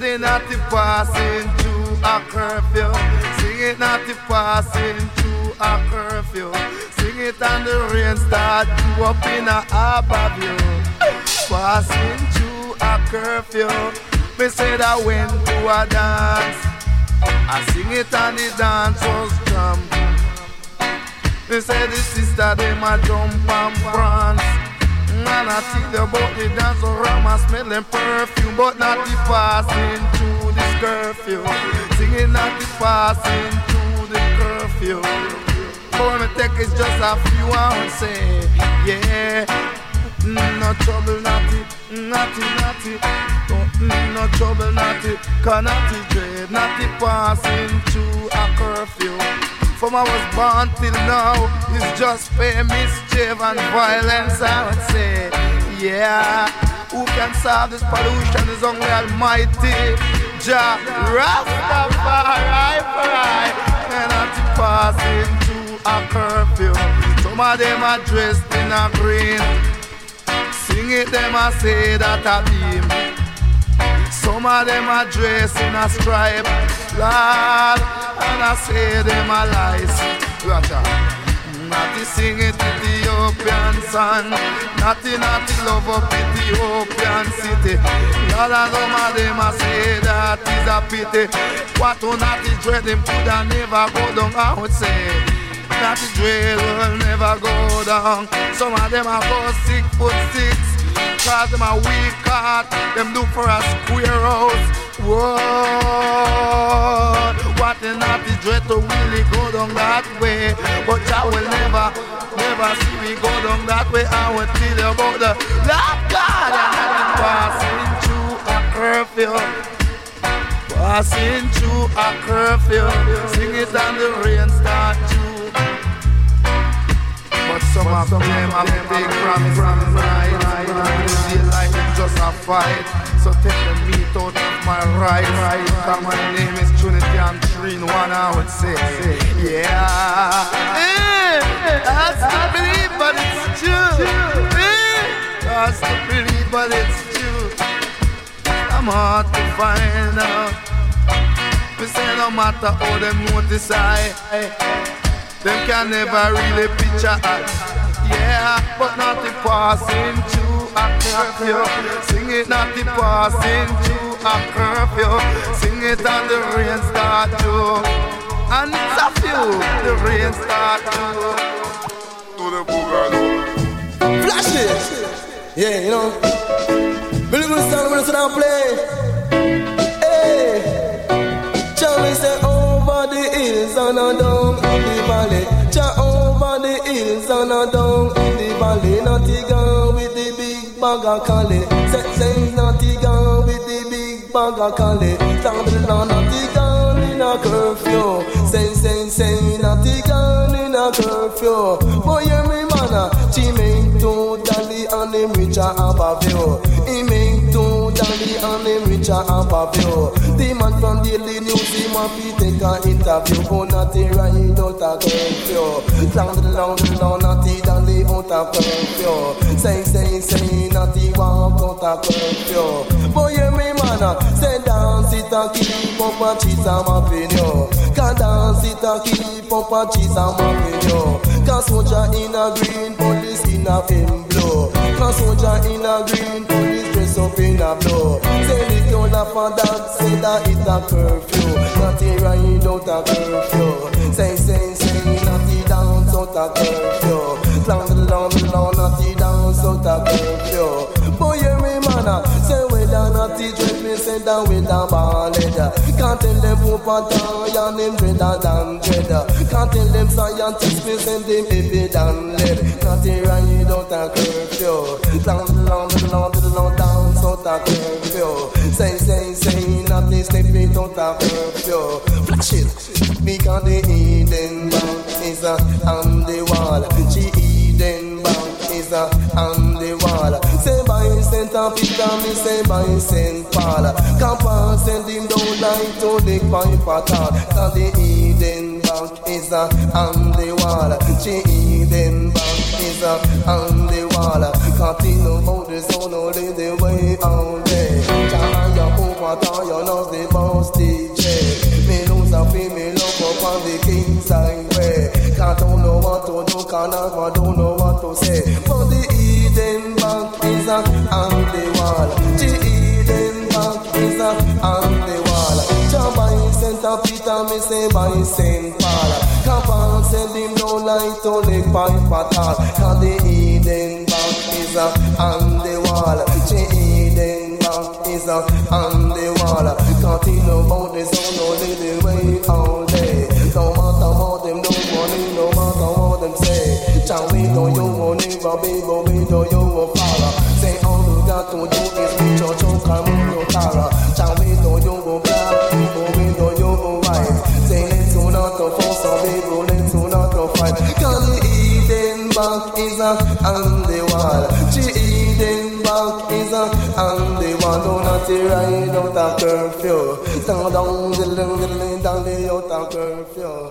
[SPEAKER 19] they not the passing to a curfew. Sing it not the passing to a curfew. Sing it and the rain start you up in a harbor view. Passing through a curfew. Me say that went to a dance. I sing it and the dance was. Me say the sister them a jump and prance. And I think about the dance around my smelling perfume, but not the passing through this curfew. Singing not the passing through the curfew. For me take it's just a few hours, say, yeah. Mm, No trouble, naughty, naughty, naughty. No trouble, naughty, cause naughty dread, naughty passing through a curfew. From I was born till now, it's just pain, mischief and violence, I would say. Yeah, who can solve this pollution is only Almighty. Jah Rastafari, and I'm passing through a curfew. Some of them are dressed in a green. Sing it, them I say that a beam. Some of them are dressed in a stripe, Lord, and I say them a lies. Watcha. Natty sing it Ethiopian son, Natty natty love up Ethiopian city. Some of them a say that is a pity. What to natty dread him coulda never go down, I would say. Natty dread will never go down. Some of them are go six foot six. Cause them a weak heart, them look for a square house. Whoa, what the dread to really go down that way. But I will never, never see me go down that way. I will tell you about the Lord God and I'm passing through a curfew. Passing through a curfew. Sing it and the rain start to but some of them have big promise from right. Feel like it's just a fight. So take the meat out of my right. Cause my name is Trinity and in one I would say. Yeah. Eh, That's to believe, but it's true. Eh, That's to believe, but it's true. I'm hard to find out. fi say no matter how them notice I. Them can never really picture us. Yeah, but not the passing through a curfew. Sing it, not the passing through a curfew. Sing it and the rain start to. And it's a few, the rain start to. To the boogaloo.
[SPEAKER 20] Flash it! Yeah, you know. Believe me, son, when I sit down play. Hey! Charlie say over oh, the hills and a down and a down in the valley. Naughty girl with the big bag of collie. Say, say, naughty girl with the big bag of collie. The lawn, naughty girl in a curfew. Say, say, say, naughty girl in a curfew. Boy, hear me, man. Uh. She make two dolly and him richer uh, have a view. And him richer have a view. The man from Daily News, he want to take a interview. But not the ride out a curfew. Down the long, the long, not the dolly out a curfew. Say, say, say, not the walk out a curfew. Boy, hear me, man. Ah, say, dance it and keep up a cheese and my video. Can dance it and keep up a cheese and my video. Cause soldier in a green, police in a in blue. Cause soldier in a green, dress up in a blue. Say the girl laugh and that, say that it a curfew. Not the ride out a curfew. Say, say, say, not the dance out a curfew. Long, long, long, not the dance out a curfew. Boy, hear me, man. Ah. Say, whether not the dread, me say that with a ballad. Ah. Can't tell them a tie and them dreader than dread. Ah. Can't tell them scientists, me say them baby than lead. Not the ride out a curfew. Long, a curfew. Say, say, say, not the step it out a curfew. Flash it. Because the Eden bank is uh, on the wall. She Eden bank is uh, on the wall. Say by Saint Peter, me say by Saint Paul. On, send him down like to the pipe at all. Cause the Eden bank is uh, on the wall. She Eden bank is uh, on the wall. Continue about the zone, only do, I don't know what to say. But the Eden bank is uh, on the wall. The Eden bank is uh, on the wall. Jump by Saint Peter, me say by Saint Paul. On, send him no light to pipe at all. Cause the Eden bank is uh, on the wall. The Eden bank is uh, on the wall. Continue about the zone, only the way all Not ride out a curfew. Down, down, diddling, diddling, down the out a curfew.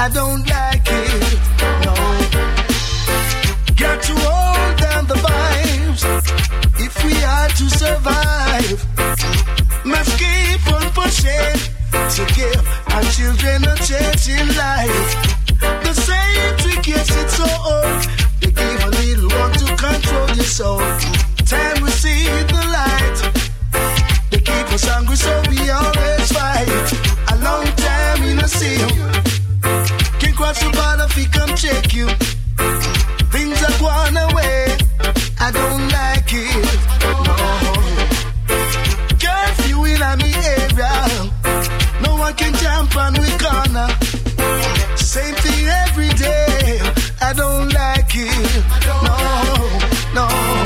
[SPEAKER 19] I don't like it. No. Got to hold down the vibes if we are to survive. Must keep on pushing to give our children a life.
[SPEAKER 4] fucking jump and we gonna. Same thing every day. I don't like it. No, no.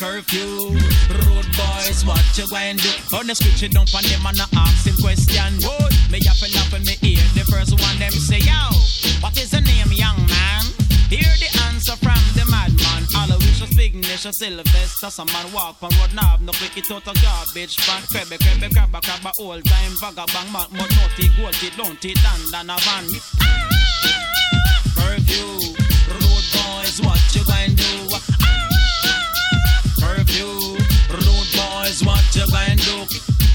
[SPEAKER 4] Curfew,
[SPEAKER 21] road boys, what you going to do? On the switch it down on them and I ask him question. Whoa, me a feel up in me ear. The first one them say, yo, what is the name, young man? Hear the answer from the madman. Aloysius Ignatia Sylvester. Some man walk on road knob. No quick it out of garbage. Pan crabbe, crabbe, crabbe, crabbe. All time vagabang. Man, mud naughty, don't it, dan, dan a van. Ah! Curfew. Road boys, what you going do? Curfew. Road boys, what you going do?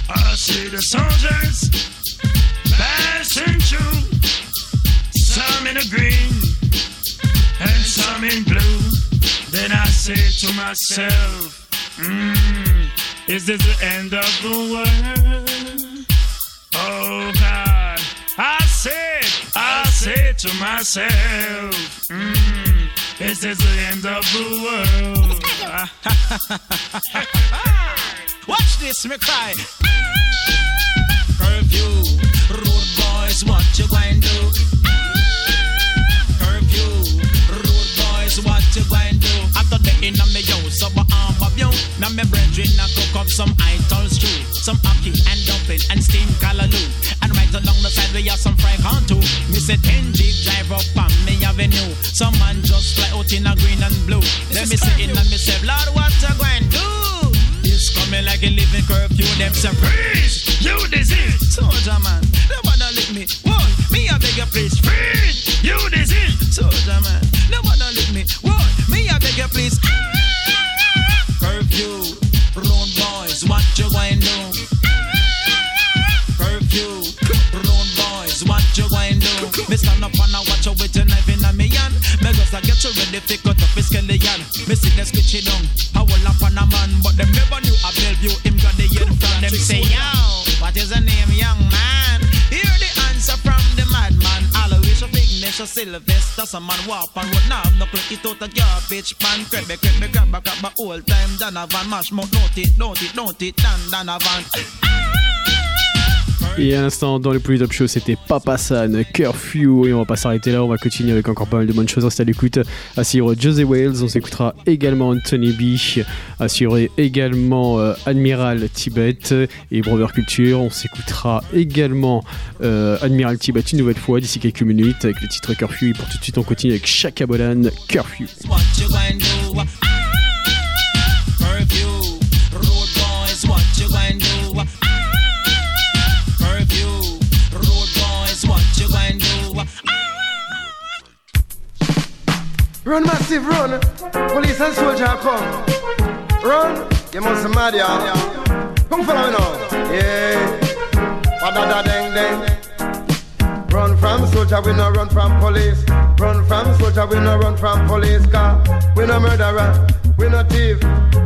[SPEAKER 22] I see the soldiers passing through. Some in the green and some in blue. Then I say to myself, mm, is this the end of the world? Oh God, I said, I said to myself, mm, is this the end of the world?
[SPEAKER 21] Watch this, me cry. Curfew, road boys, what you going do? Curfew, road boys, what you going do? After the in me house, so you. Now me brethren, I cook up some ital stew, some ackee and dumpling and steamed callaloo. And right along the side we have some fried corn too. Me say 10 Jeep drive up on me avenue. Some man just fly out in a green and blue. Then me say in and me say, Lord, what you going do? This coming like a living curfew, them say freeze, you disease. Soldier man, nobody lick me. Whoa, me a beg you please freeze, you disease. Soldier man, nobody lick me. Whoa, me a you please. Curfew, Road boys, what you going do? Me stand up and I watch you with your knife in me hand. Me just a get you ready to cut up his skeleton. Me see them switch it down. I will up on a man, but them never knew I Bellevue. Him got the head from them say, yo, what is the name, young man? Hear the answer from the madman. Aloysius of Ignatia Sylvester, some man walk and road now. No click it out a garbage pan. Crab crab grab a old time Donovan. Mash mouth, note it, note it, note it, Dan Donovan.
[SPEAKER 2] Et à l'instant, dans le Poly Top Show, c'était Papa San, Curfew. Et on va pas s'arrêter là, on va continuer avec encore pas mal de bonnes choses. Restez à l'écoute. Assuré José Wales, on s'écoutera également Anthony B. Assuré également euh, Admiral Tibet et Brother Culture. On s'écoutera également euh, Admiral Tibet une nouvelle fois d'ici quelques minutes avec le titre Curfew. Et pour tout de suite, on continue avec Chaka Bolan, Curfew.
[SPEAKER 21] Do? Curfew,
[SPEAKER 23] Run massive, run. Police and soldier come. Run. You must be mad, yeah. Come follow me now. Yeah. Ba-da-da ding ding. Run from soldier, we no run from police. Run from soldier, we no run from police. Car we no murderer, we no thief.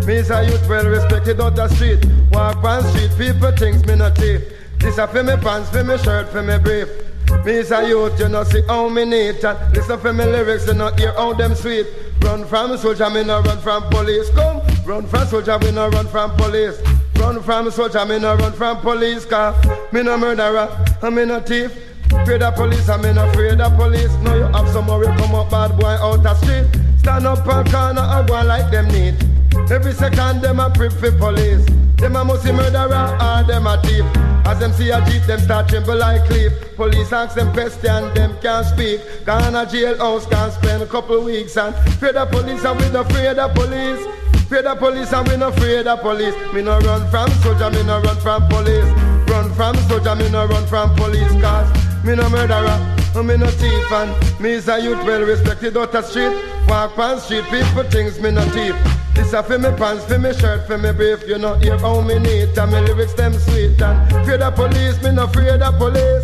[SPEAKER 23] Me is a youth well respected out the street. Walk on street, people thinks me no thief. This a for me pants, for me shirt, for me brief. Me is a youth, you know see how me and listen for me lyrics, you know hear how them sweet. Run from soldier, me no run from police. Come, run from soldier, we no run from police. Run from soldier, me no run from police. Car me no murderer, and me no thief. Afraid of police, and me no afraid of police. No, you have somewhere you come up bad boy out the street. Stand up and corner and go like them neat. Every second them a prep for police. Them a musty murderer or them a thief. As them see a jeep, them start tremble like cliff. Police ask them question, them can't speak. Gone a jailhouse, can't spend a couple weeks and fear the police and we no fear the police. Fear the police and we no fear the police. Me no run from soldier, me no run from police. Run from soldier, me no run from police cause me no murderer, and me no thief and me is a youth well respected out the street. Walk on street, people things me no thief. This a for me pants, for me shirt, for me brief. You know hear how me neat and me lyrics them sweet and fear the police, me no fear the police.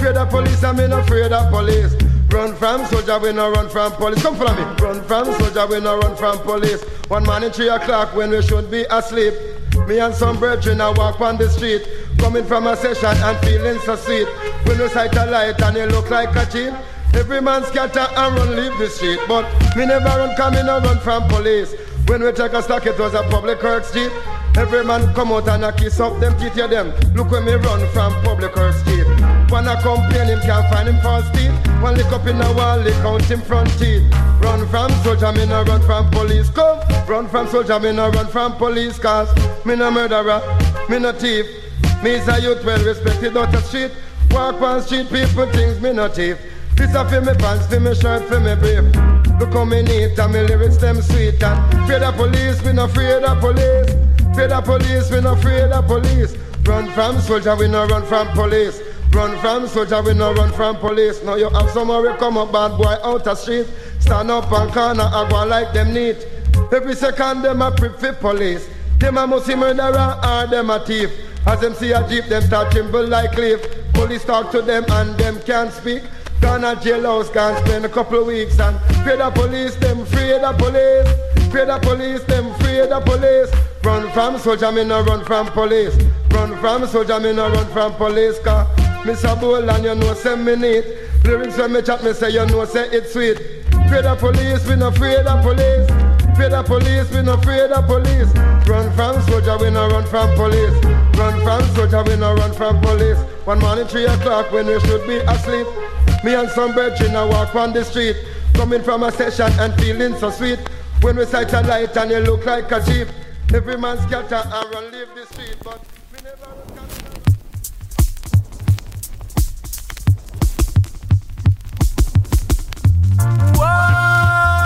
[SPEAKER 23] Fear the police and me no fear the police. Run from soldier, we no run from police. Come follow me. Run from soldier, we no run from police. One man in three o'clock when we should be asleep. Me and some brethren I walk on the street, coming from a session and feeling so sweet. When you sight a light and you look like a cheat. Every man scatter and run leave the street, but me never run, come in and run from police. When we take a stock, it was a public works jeep. Every man come out and a kiss up them teeth, yeah them. Look when me run from public works jeep. One a complain, him can't find him false teeth. One lick up in a wall, lick count him front teeth. Run from soldier, me no run from police. Come, run from soldier, me no run from police. Cause me no murderer, me no thief. Me is a youth well respected out the street. Walk on street, people things me no thief. This a for me pants, for me shirt, for me brief. Look how me neat and me lyrics them sweet and fear the police, we no afraid of police. Fear the police, we no afraid of police. Run from soldier, we no run from police. Run from soldier, we no run from police. Now you have somewhere we come up bad boy out the street. Stand up and corner and go like them neat. Every second them a prep for police. Them a musty murderer or them a thief. As them see a jeep, them start tremble like cliff. Police talk to them and them can't speak. Gone a jailhouse, can spend a couple of weeks and fear the police, them fear the police. Fear the police, them fear the police. Run from soldier, me no run from police. Run from soldier, me no run from police. Cause Mr. Bolan, you know, say me neat. Lyrics when me chat, me say, you know, say it's sweet. Fear the police, we no fear the police. Fear the police, we no fear the police. Run from soldier, we no run from police. Run from soldier, we no run from police. One morning, three o'clock, when we should be asleep. Me and some brethren I walk on the street, coming from a session and feeling so sweet. When we sight a light and you look like a sheep, every man scatter and run leave the street. But me never run
[SPEAKER 24] Curfew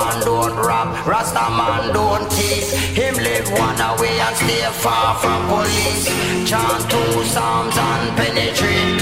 [SPEAKER 25] man don't rob, Rasta man don't thief. Him live one away and stay far from police. Chant two psalms and penetrate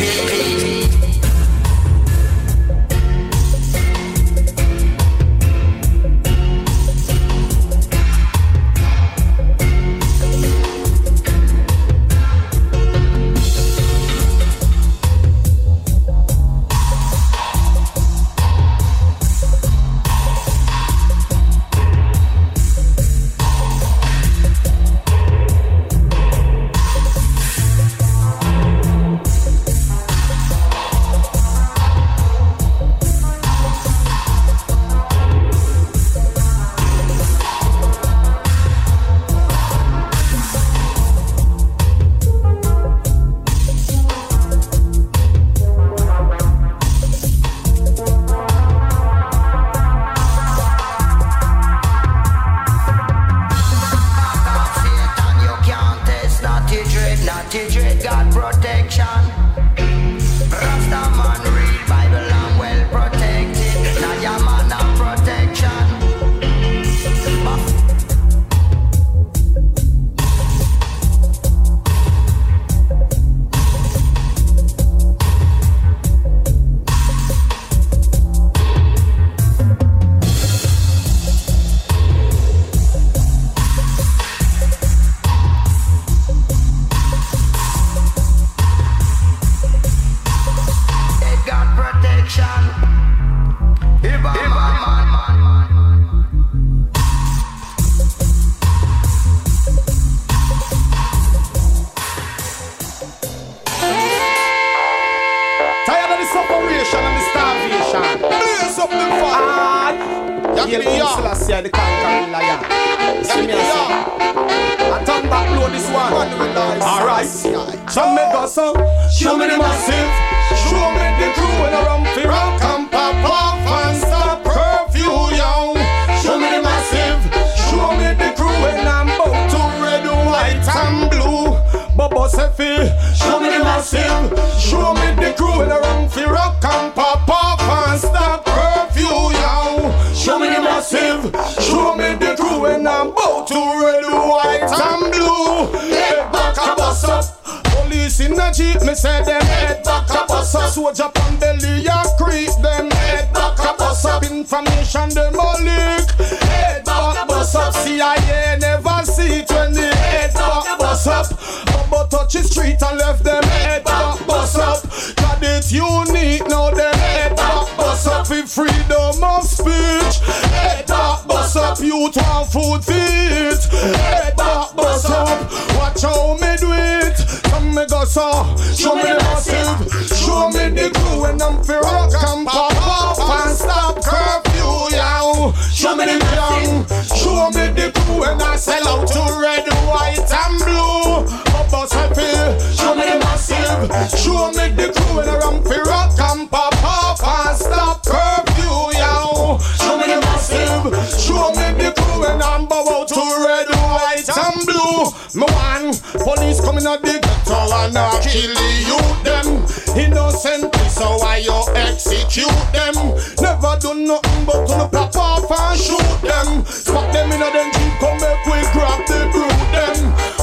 [SPEAKER 17] crew when I'm fi rock and pop off and stop curfew, yo. Show me the young. Show me the crew when I sell out to red, white and blue. Bubba happy. Show me the massive. Show me the crew when I run fi rock and pop off and stop curfew, yo. Show me the massive. Show me the crew when I'm bow out to red, white and blue. Me one police coming out the ghetto and I kill the youth them innocently, so I you execute them. Never do nothing but to the pop off and shoot them. Spot them in a them jeep, come make we grab the brood them.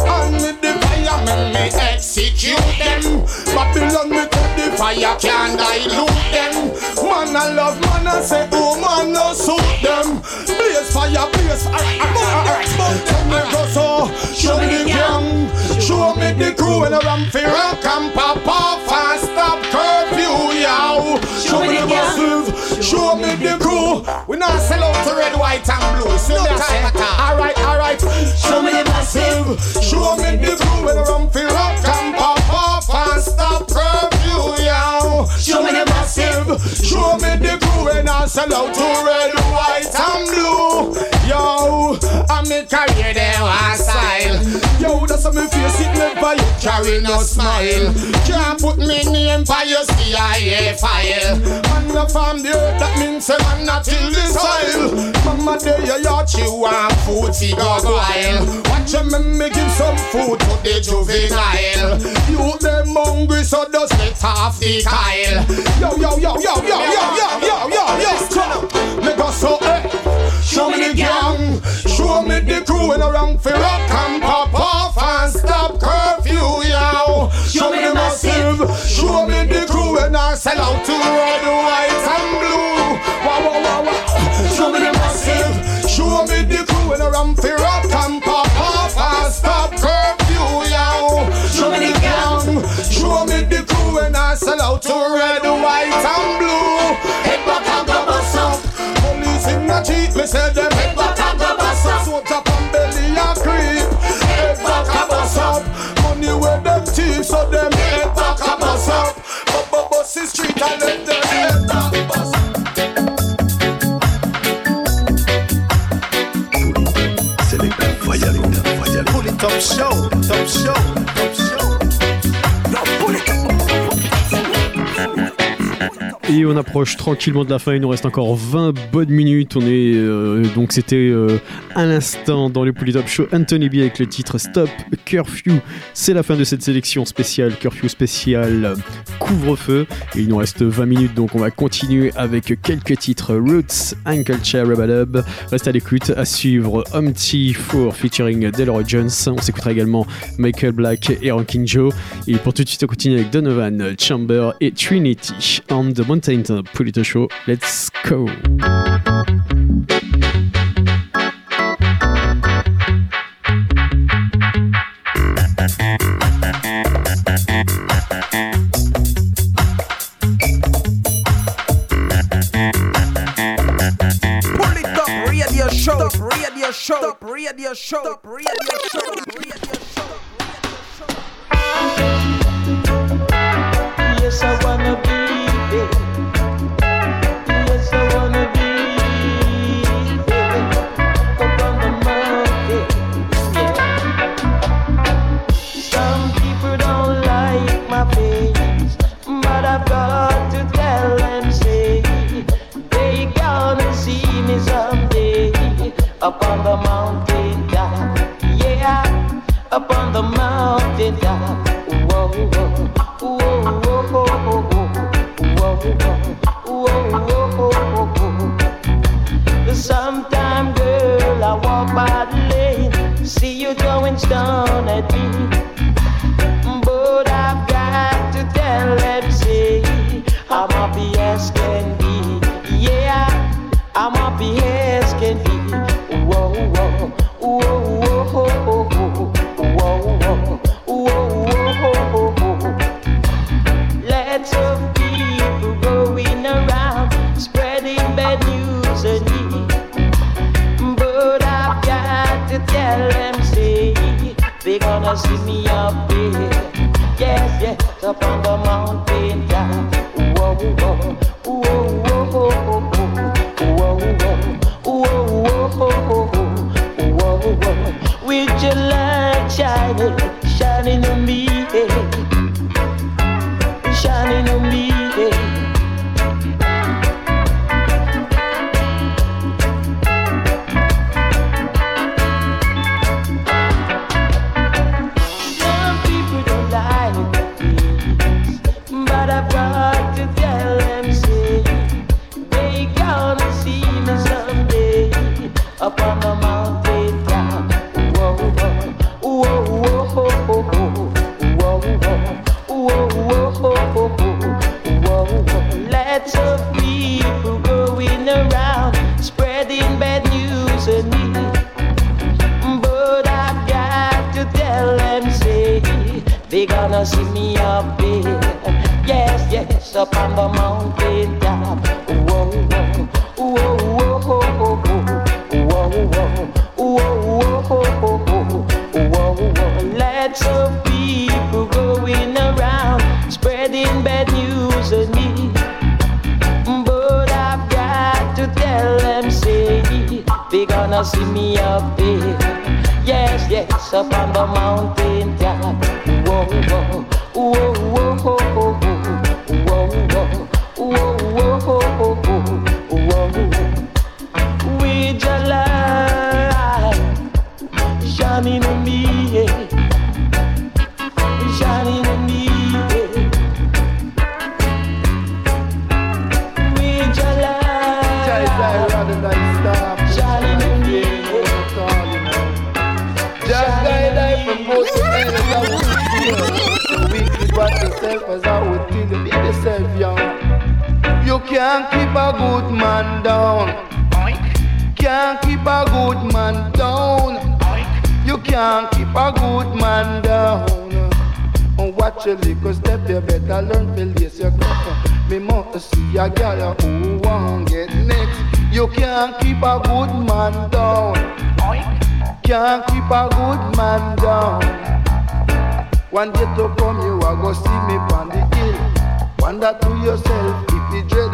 [SPEAKER 17] And with the firemen me execute them. Babylon me to the fire can't dilute them. Man man I love man I say oh man no suit them. Blaze fire, blaze fire. Tell me go so, show me the gang, show me the crew and fi rock and pop off We not sell out to red, white and blue. So no time at all. Alright, alright. Show me the massive, show me the crew and around fi rock and pop off and stop curfew, yow. Show me the massive, show me the crew and I sell out to red, white and blue. Yo, I'm in career there one how me face it never you carry no smile. Can't put me name by your CIA file. Man not from the earth, that means say man not till the soil. Mama there you yacht you want food go wild. Watch him and me give some food to the juvenile. You them hungry so just let off the kyle. Yo yo yo yo yo yo yo yo yo yo. yo. Me go so eh. Show me the gang, show me the crew and around fi rock and pop off and stop curfew, yo. Show me the massive, show me the crew and I sell out to red, white and blue. Wow, wow, wow, wow. Show me the massive, show me the crew and around fi rock and pop off and stop curfew, yo. Show me the gang, show me the crew and I sell out to red, white and the cheat, me say them head back and go bust up. So top and belly a creep. Head back and bust up. Money where them thief, so them head back and bust up. But but bust the street and let them head back bust up
[SPEAKER 26] top show, top show.
[SPEAKER 2] Et on approche tranquillement de la fin, il nous reste encore 20 bonnes minutes. On est euh, donc c'était euh, à l'instant dans le Polytop Show Anthony B avec le titre Stop Curfew. C'est la fin de cette sélection spéciale Curfew spécial couvre-feu. Et il nous reste 20 minutes donc on va continuer avec quelques titres Roots, Uncle Chair, Rubadub. Reste à l'écoute, à suivre Humpty 4 featuring Delroy Jones. On s'écoutera également Michael Black et Ranking Joe. Et pour tout de suite on continue avec Donovan Chamber et Trinity Mountain Polito Show. Let's go!
[SPEAKER 27] Up, radio show, show, radio show, radio show, radio show.
[SPEAKER 5] Yes, I wanna be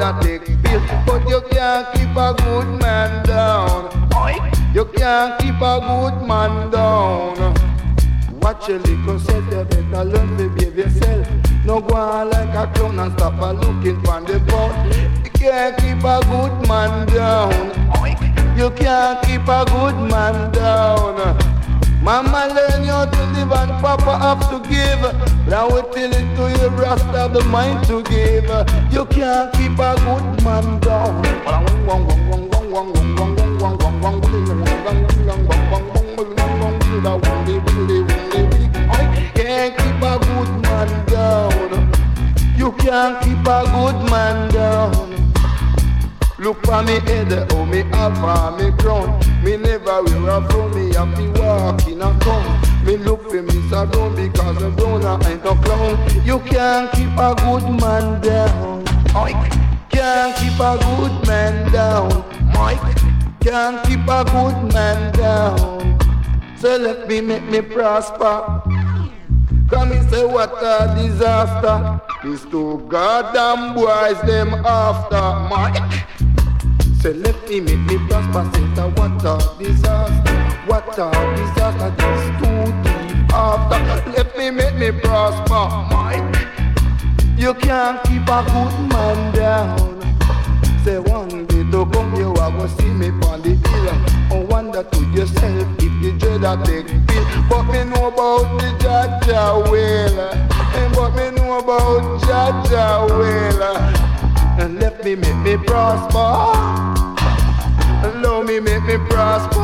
[SPEAKER 19] a take bill. But you can't keep a good man down. You can't keep a good man down. Watch your little self, you better learn to behave yourself. No go on like a clown and stop a looking for the phone. You can't keep a good man down. You can't keep a good man down. Mama learn you to live and Papa have to give. But I will tell it to you, Rasta the mind to give. You can't keep a good man down. Can't keep a good man down. You can't keep a good man down. Look for me head, oh me up on me crown. Me never wear a frown, me have to walk in a town. Me look for me down because a brown I ain't no clown. You can't keep a good man down. Mike can't keep a good man down. Mike can't keep a good man down. So let me make me prosper. Come and say what a disaster. These two goddamn boys them after Mike. Say let me make me prosper. What a disaster. What a disaster. These two deep after. Let me make me prosper. Mike. You can't keep a good man down. Say one day to come you are gonna see me on the hill. Oh wonder to yourself if the dread a take pill. But me know about the Jaja will. And but me know about Jaja will. And let me make me prosper. Allow me make me prosper.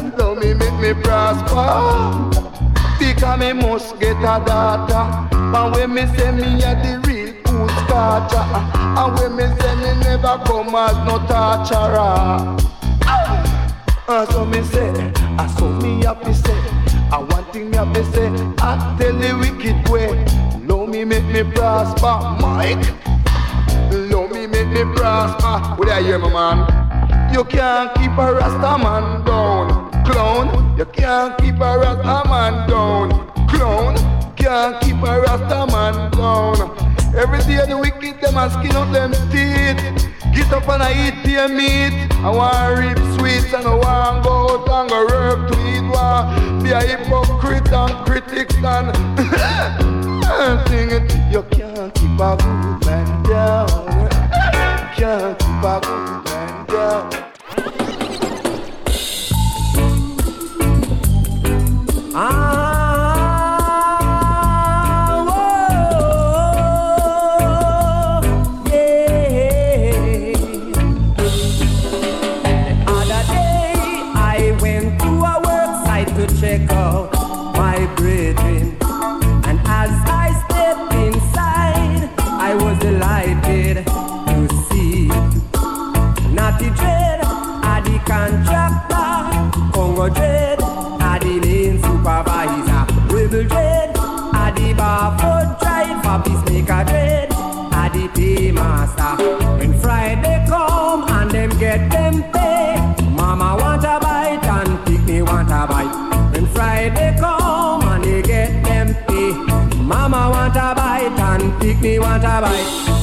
[SPEAKER 19] Allow me make me prosper. Because me must get a daughter. And when me say me a the real good scorcher. And when me say me never come as no torturer. And so me say, and so me happy say. And one thing me happy say, I tell the wicked way. Me make me prosper, Mike. Love me make me prosper. What I hear, my man? You can't keep a Rasta man down, clown. You can't keep a Rasta man down, clown. Can't keep a Rasta man down. Every day the wicked them and skin up them teeth. Get up and I eat their meat. I want rib sweets and I want go out and go work to eat. Want be a hypocrite and critics and sing it. You can't keep a good man down. Can't keep a good man down.
[SPEAKER 28] other ah. for trade, a the main supervisor. Rebel trade, at the barfoot driver, peacemaker trade, at the paymaster. When Friday come and them get them pay, Mama want a bite and Picnic want a bite. When Friday come and they get them pay, Mama want a bite and Picnic want a bite.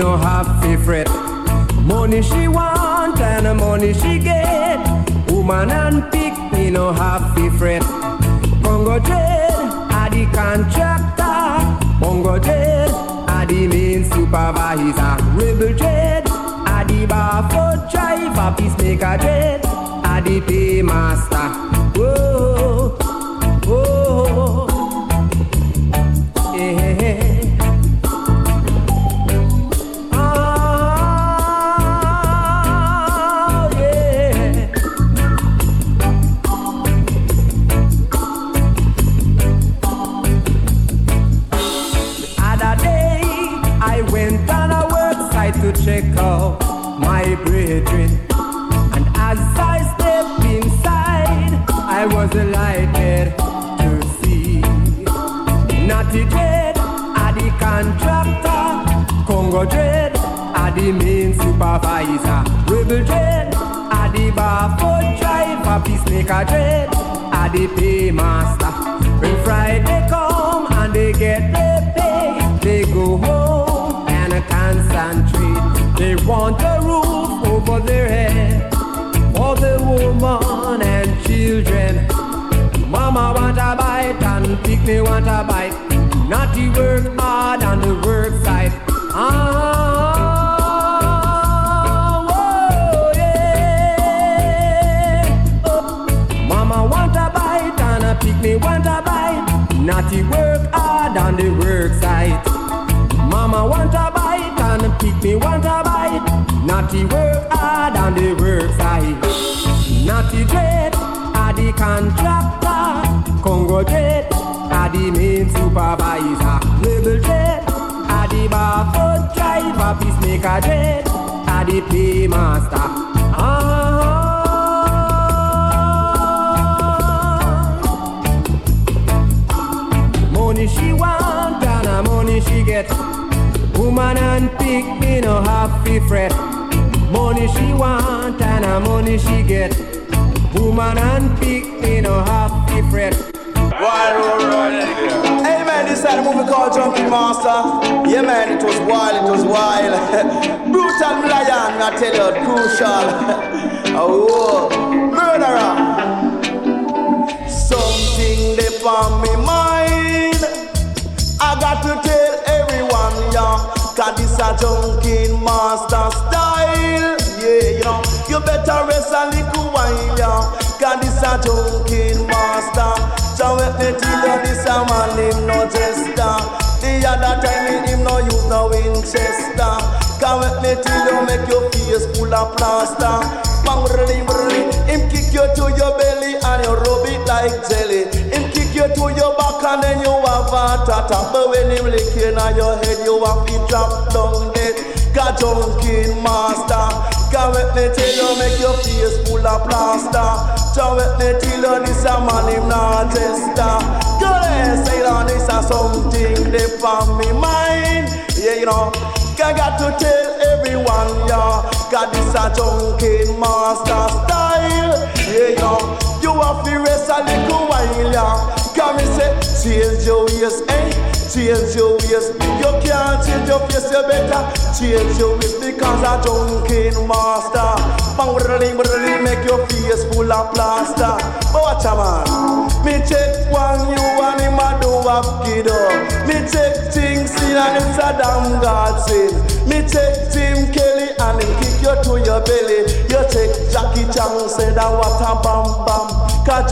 [SPEAKER 28] No to fret. Money she want and a money she get. Woman and pick me no to fret. Congo dread a the contractor. Bongo dread a the main supervisor. Rebel dread a the bar for driver. Peacemaker dread a the paymaster. Whoa. Peacemaker Dread, a the paymaster. When Friday come and they get their pay, they go home and concentrate. They want a roof over their head for the woman and children. Mama want a bite and pick me want a bite. Not to work hard on the work Not to work hard on the work site. Not to dread, a the contractor. Congo dread, a the main supervisor. Rebel dread, a the bar for driver. Peacemaker dread, a the paymaster. Ah. Money she want and money she get. Woman and pick me no to fret. Money she want and a money she get. Woman and pick me no have to fret.
[SPEAKER 6] Hey man, this is a movie called Junkie Master. Yeah man, it was wild, it was wild. Brutal lion, I tell you, crucial. oh, murderer. Something they on me mind. I got to tell everyone, yeah. Cause this a junkie master style. Better rest a little while, yeah. Cause this a junkie master. So let me tell you this a man him no jester. The other time him no use no Winchester. Cause let me tell you make your face full of plaster. Bang brrrly brrrly. Him kick you to your belly and you rub it like jelly. Him kick you to your back and then you have a tata. But when him lick you on your head, you have to drop down dead. Cause junkie master. Cause let me tell you make your face full of plaster. So let me tell you this a man him not tester. There, say that this a something they on me mind. Yeah, you know. I got to tell everyone, yeah. Cause this a junkie master style. Yeah, know. You have to rest a little while, yeah. Come me say, change your ways, eh? Change your ways. You can't change your face, you better change your ways because a junkie master. Bang brrrling brrrling, make your face full of plaster. But watch a man. Me check one you and him a do have kiddo. Me check things in and it's a damn God sin. Me check Tim Kelly and him kick you to your belly. You check Jackie Chan say that what a bam bam. Ka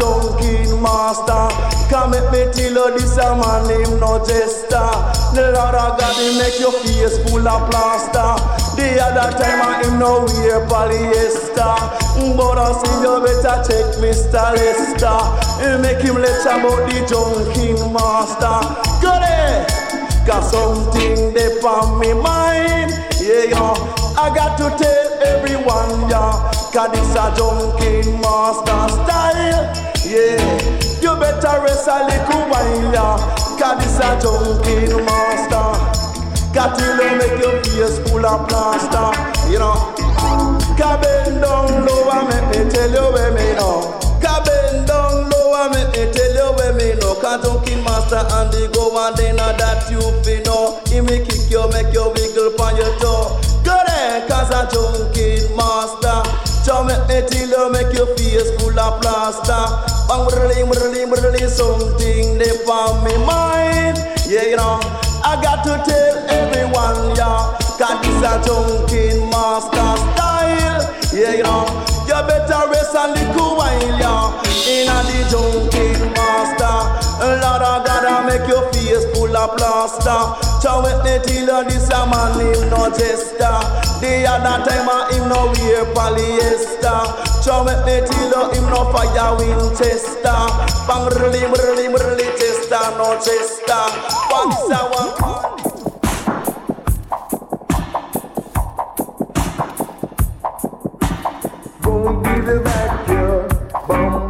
[SPEAKER 6] master. Come make me tell you oh, this a man no jester. The Lord of God he make your face full of plaster. The other time I him no wear polyester. But I see you better check Mr. Lester. He make him you about the junkie master. Got it? Got something they on me mind. Yeah, know. I got to tell everyone, yeah, cause this a junkin master style. Yeah, you better rest a little while, yeah, cause this a junkin master. Got to make your face full of plaster, you know. Can bend down low and make me tell you where me know. Can bend down low and make me tell you where me know. Cause junkin master and the go and then uh, that you fi know. He me kick you, make you wiggle on your toe. Cause a junkin master. So make me tell you, make your face full of plaster. Bang, brrrly, brrrly, brrrly, something they on me mind. Yeah, you know. I got to tell everyone, yeah, cause this a junkin master style. Yeah, you know, you better rest a little while, yeah, in a the junkin Lord, I gotta make your face full of plaster. So with me till this a man him no jester. The other time I him no wear polyester. So with me till him no fire Winchester. Bang really, really, really tester, no chester. Is a one.
[SPEAKER 19] Won't give you back your bum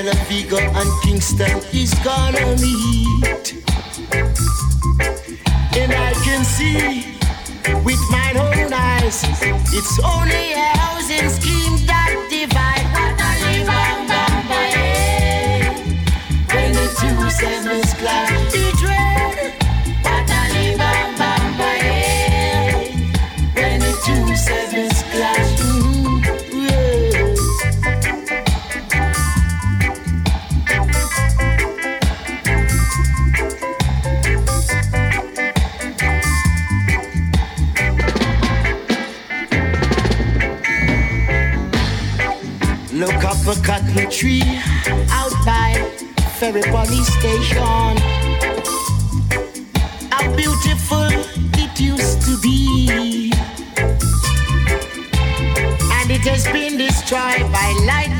[SPEAKER 29] Jacob, Del Vigo and Kingston is gonna meet And I can see with my own eyes It's only a housing scheme that divides. divide
[SPEAKER 30] Wadali bam bam bae. When the two sevens clash.
[SPEAKER 29] Ferry Police Station. How beautiful it used to be. And it has been destroyed by lightning,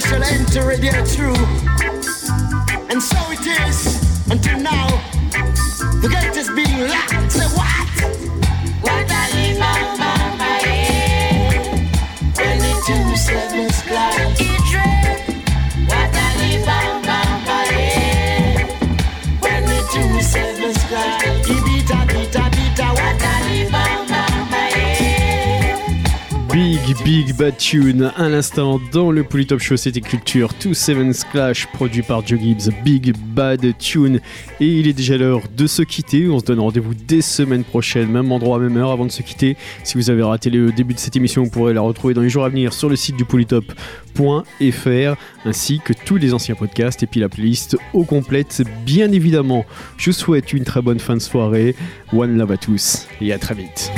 [SPEAKER 29] shall enter it there through.
[SPEAKER 2] Tune. À l'instant dans le Polytop Show c'était Culture 27 Clash produit par Joe Gibbs Big Bad Tune. Et il est déjà l'heure de se quitter. On se donne rendez-vous dès semaine prochaine même endroit même heure avant de se quitter. Si vous avez raté le début de cette émission vous pourrez la retrouver dans les jours à venir sur le site du polytop.fr ainsi que tous les anciens podcasts et puis la playlist au complète bien évidemment. Je vous souhaite une très bonne fin de soirée. One love à tous et à très vite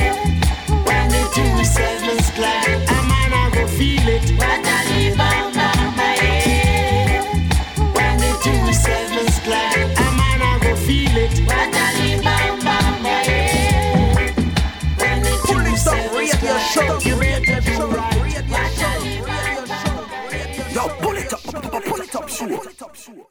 [SPEAKER 2] feel it.
[SPEAKER 29] When the two sevens clap, a man I go feel it.
[SPEAKER 30] When the
[SPEAKER 31] two
[SPEAKER 29] sevens clap, you better do right. Yo, pull it up, pull it up, sure.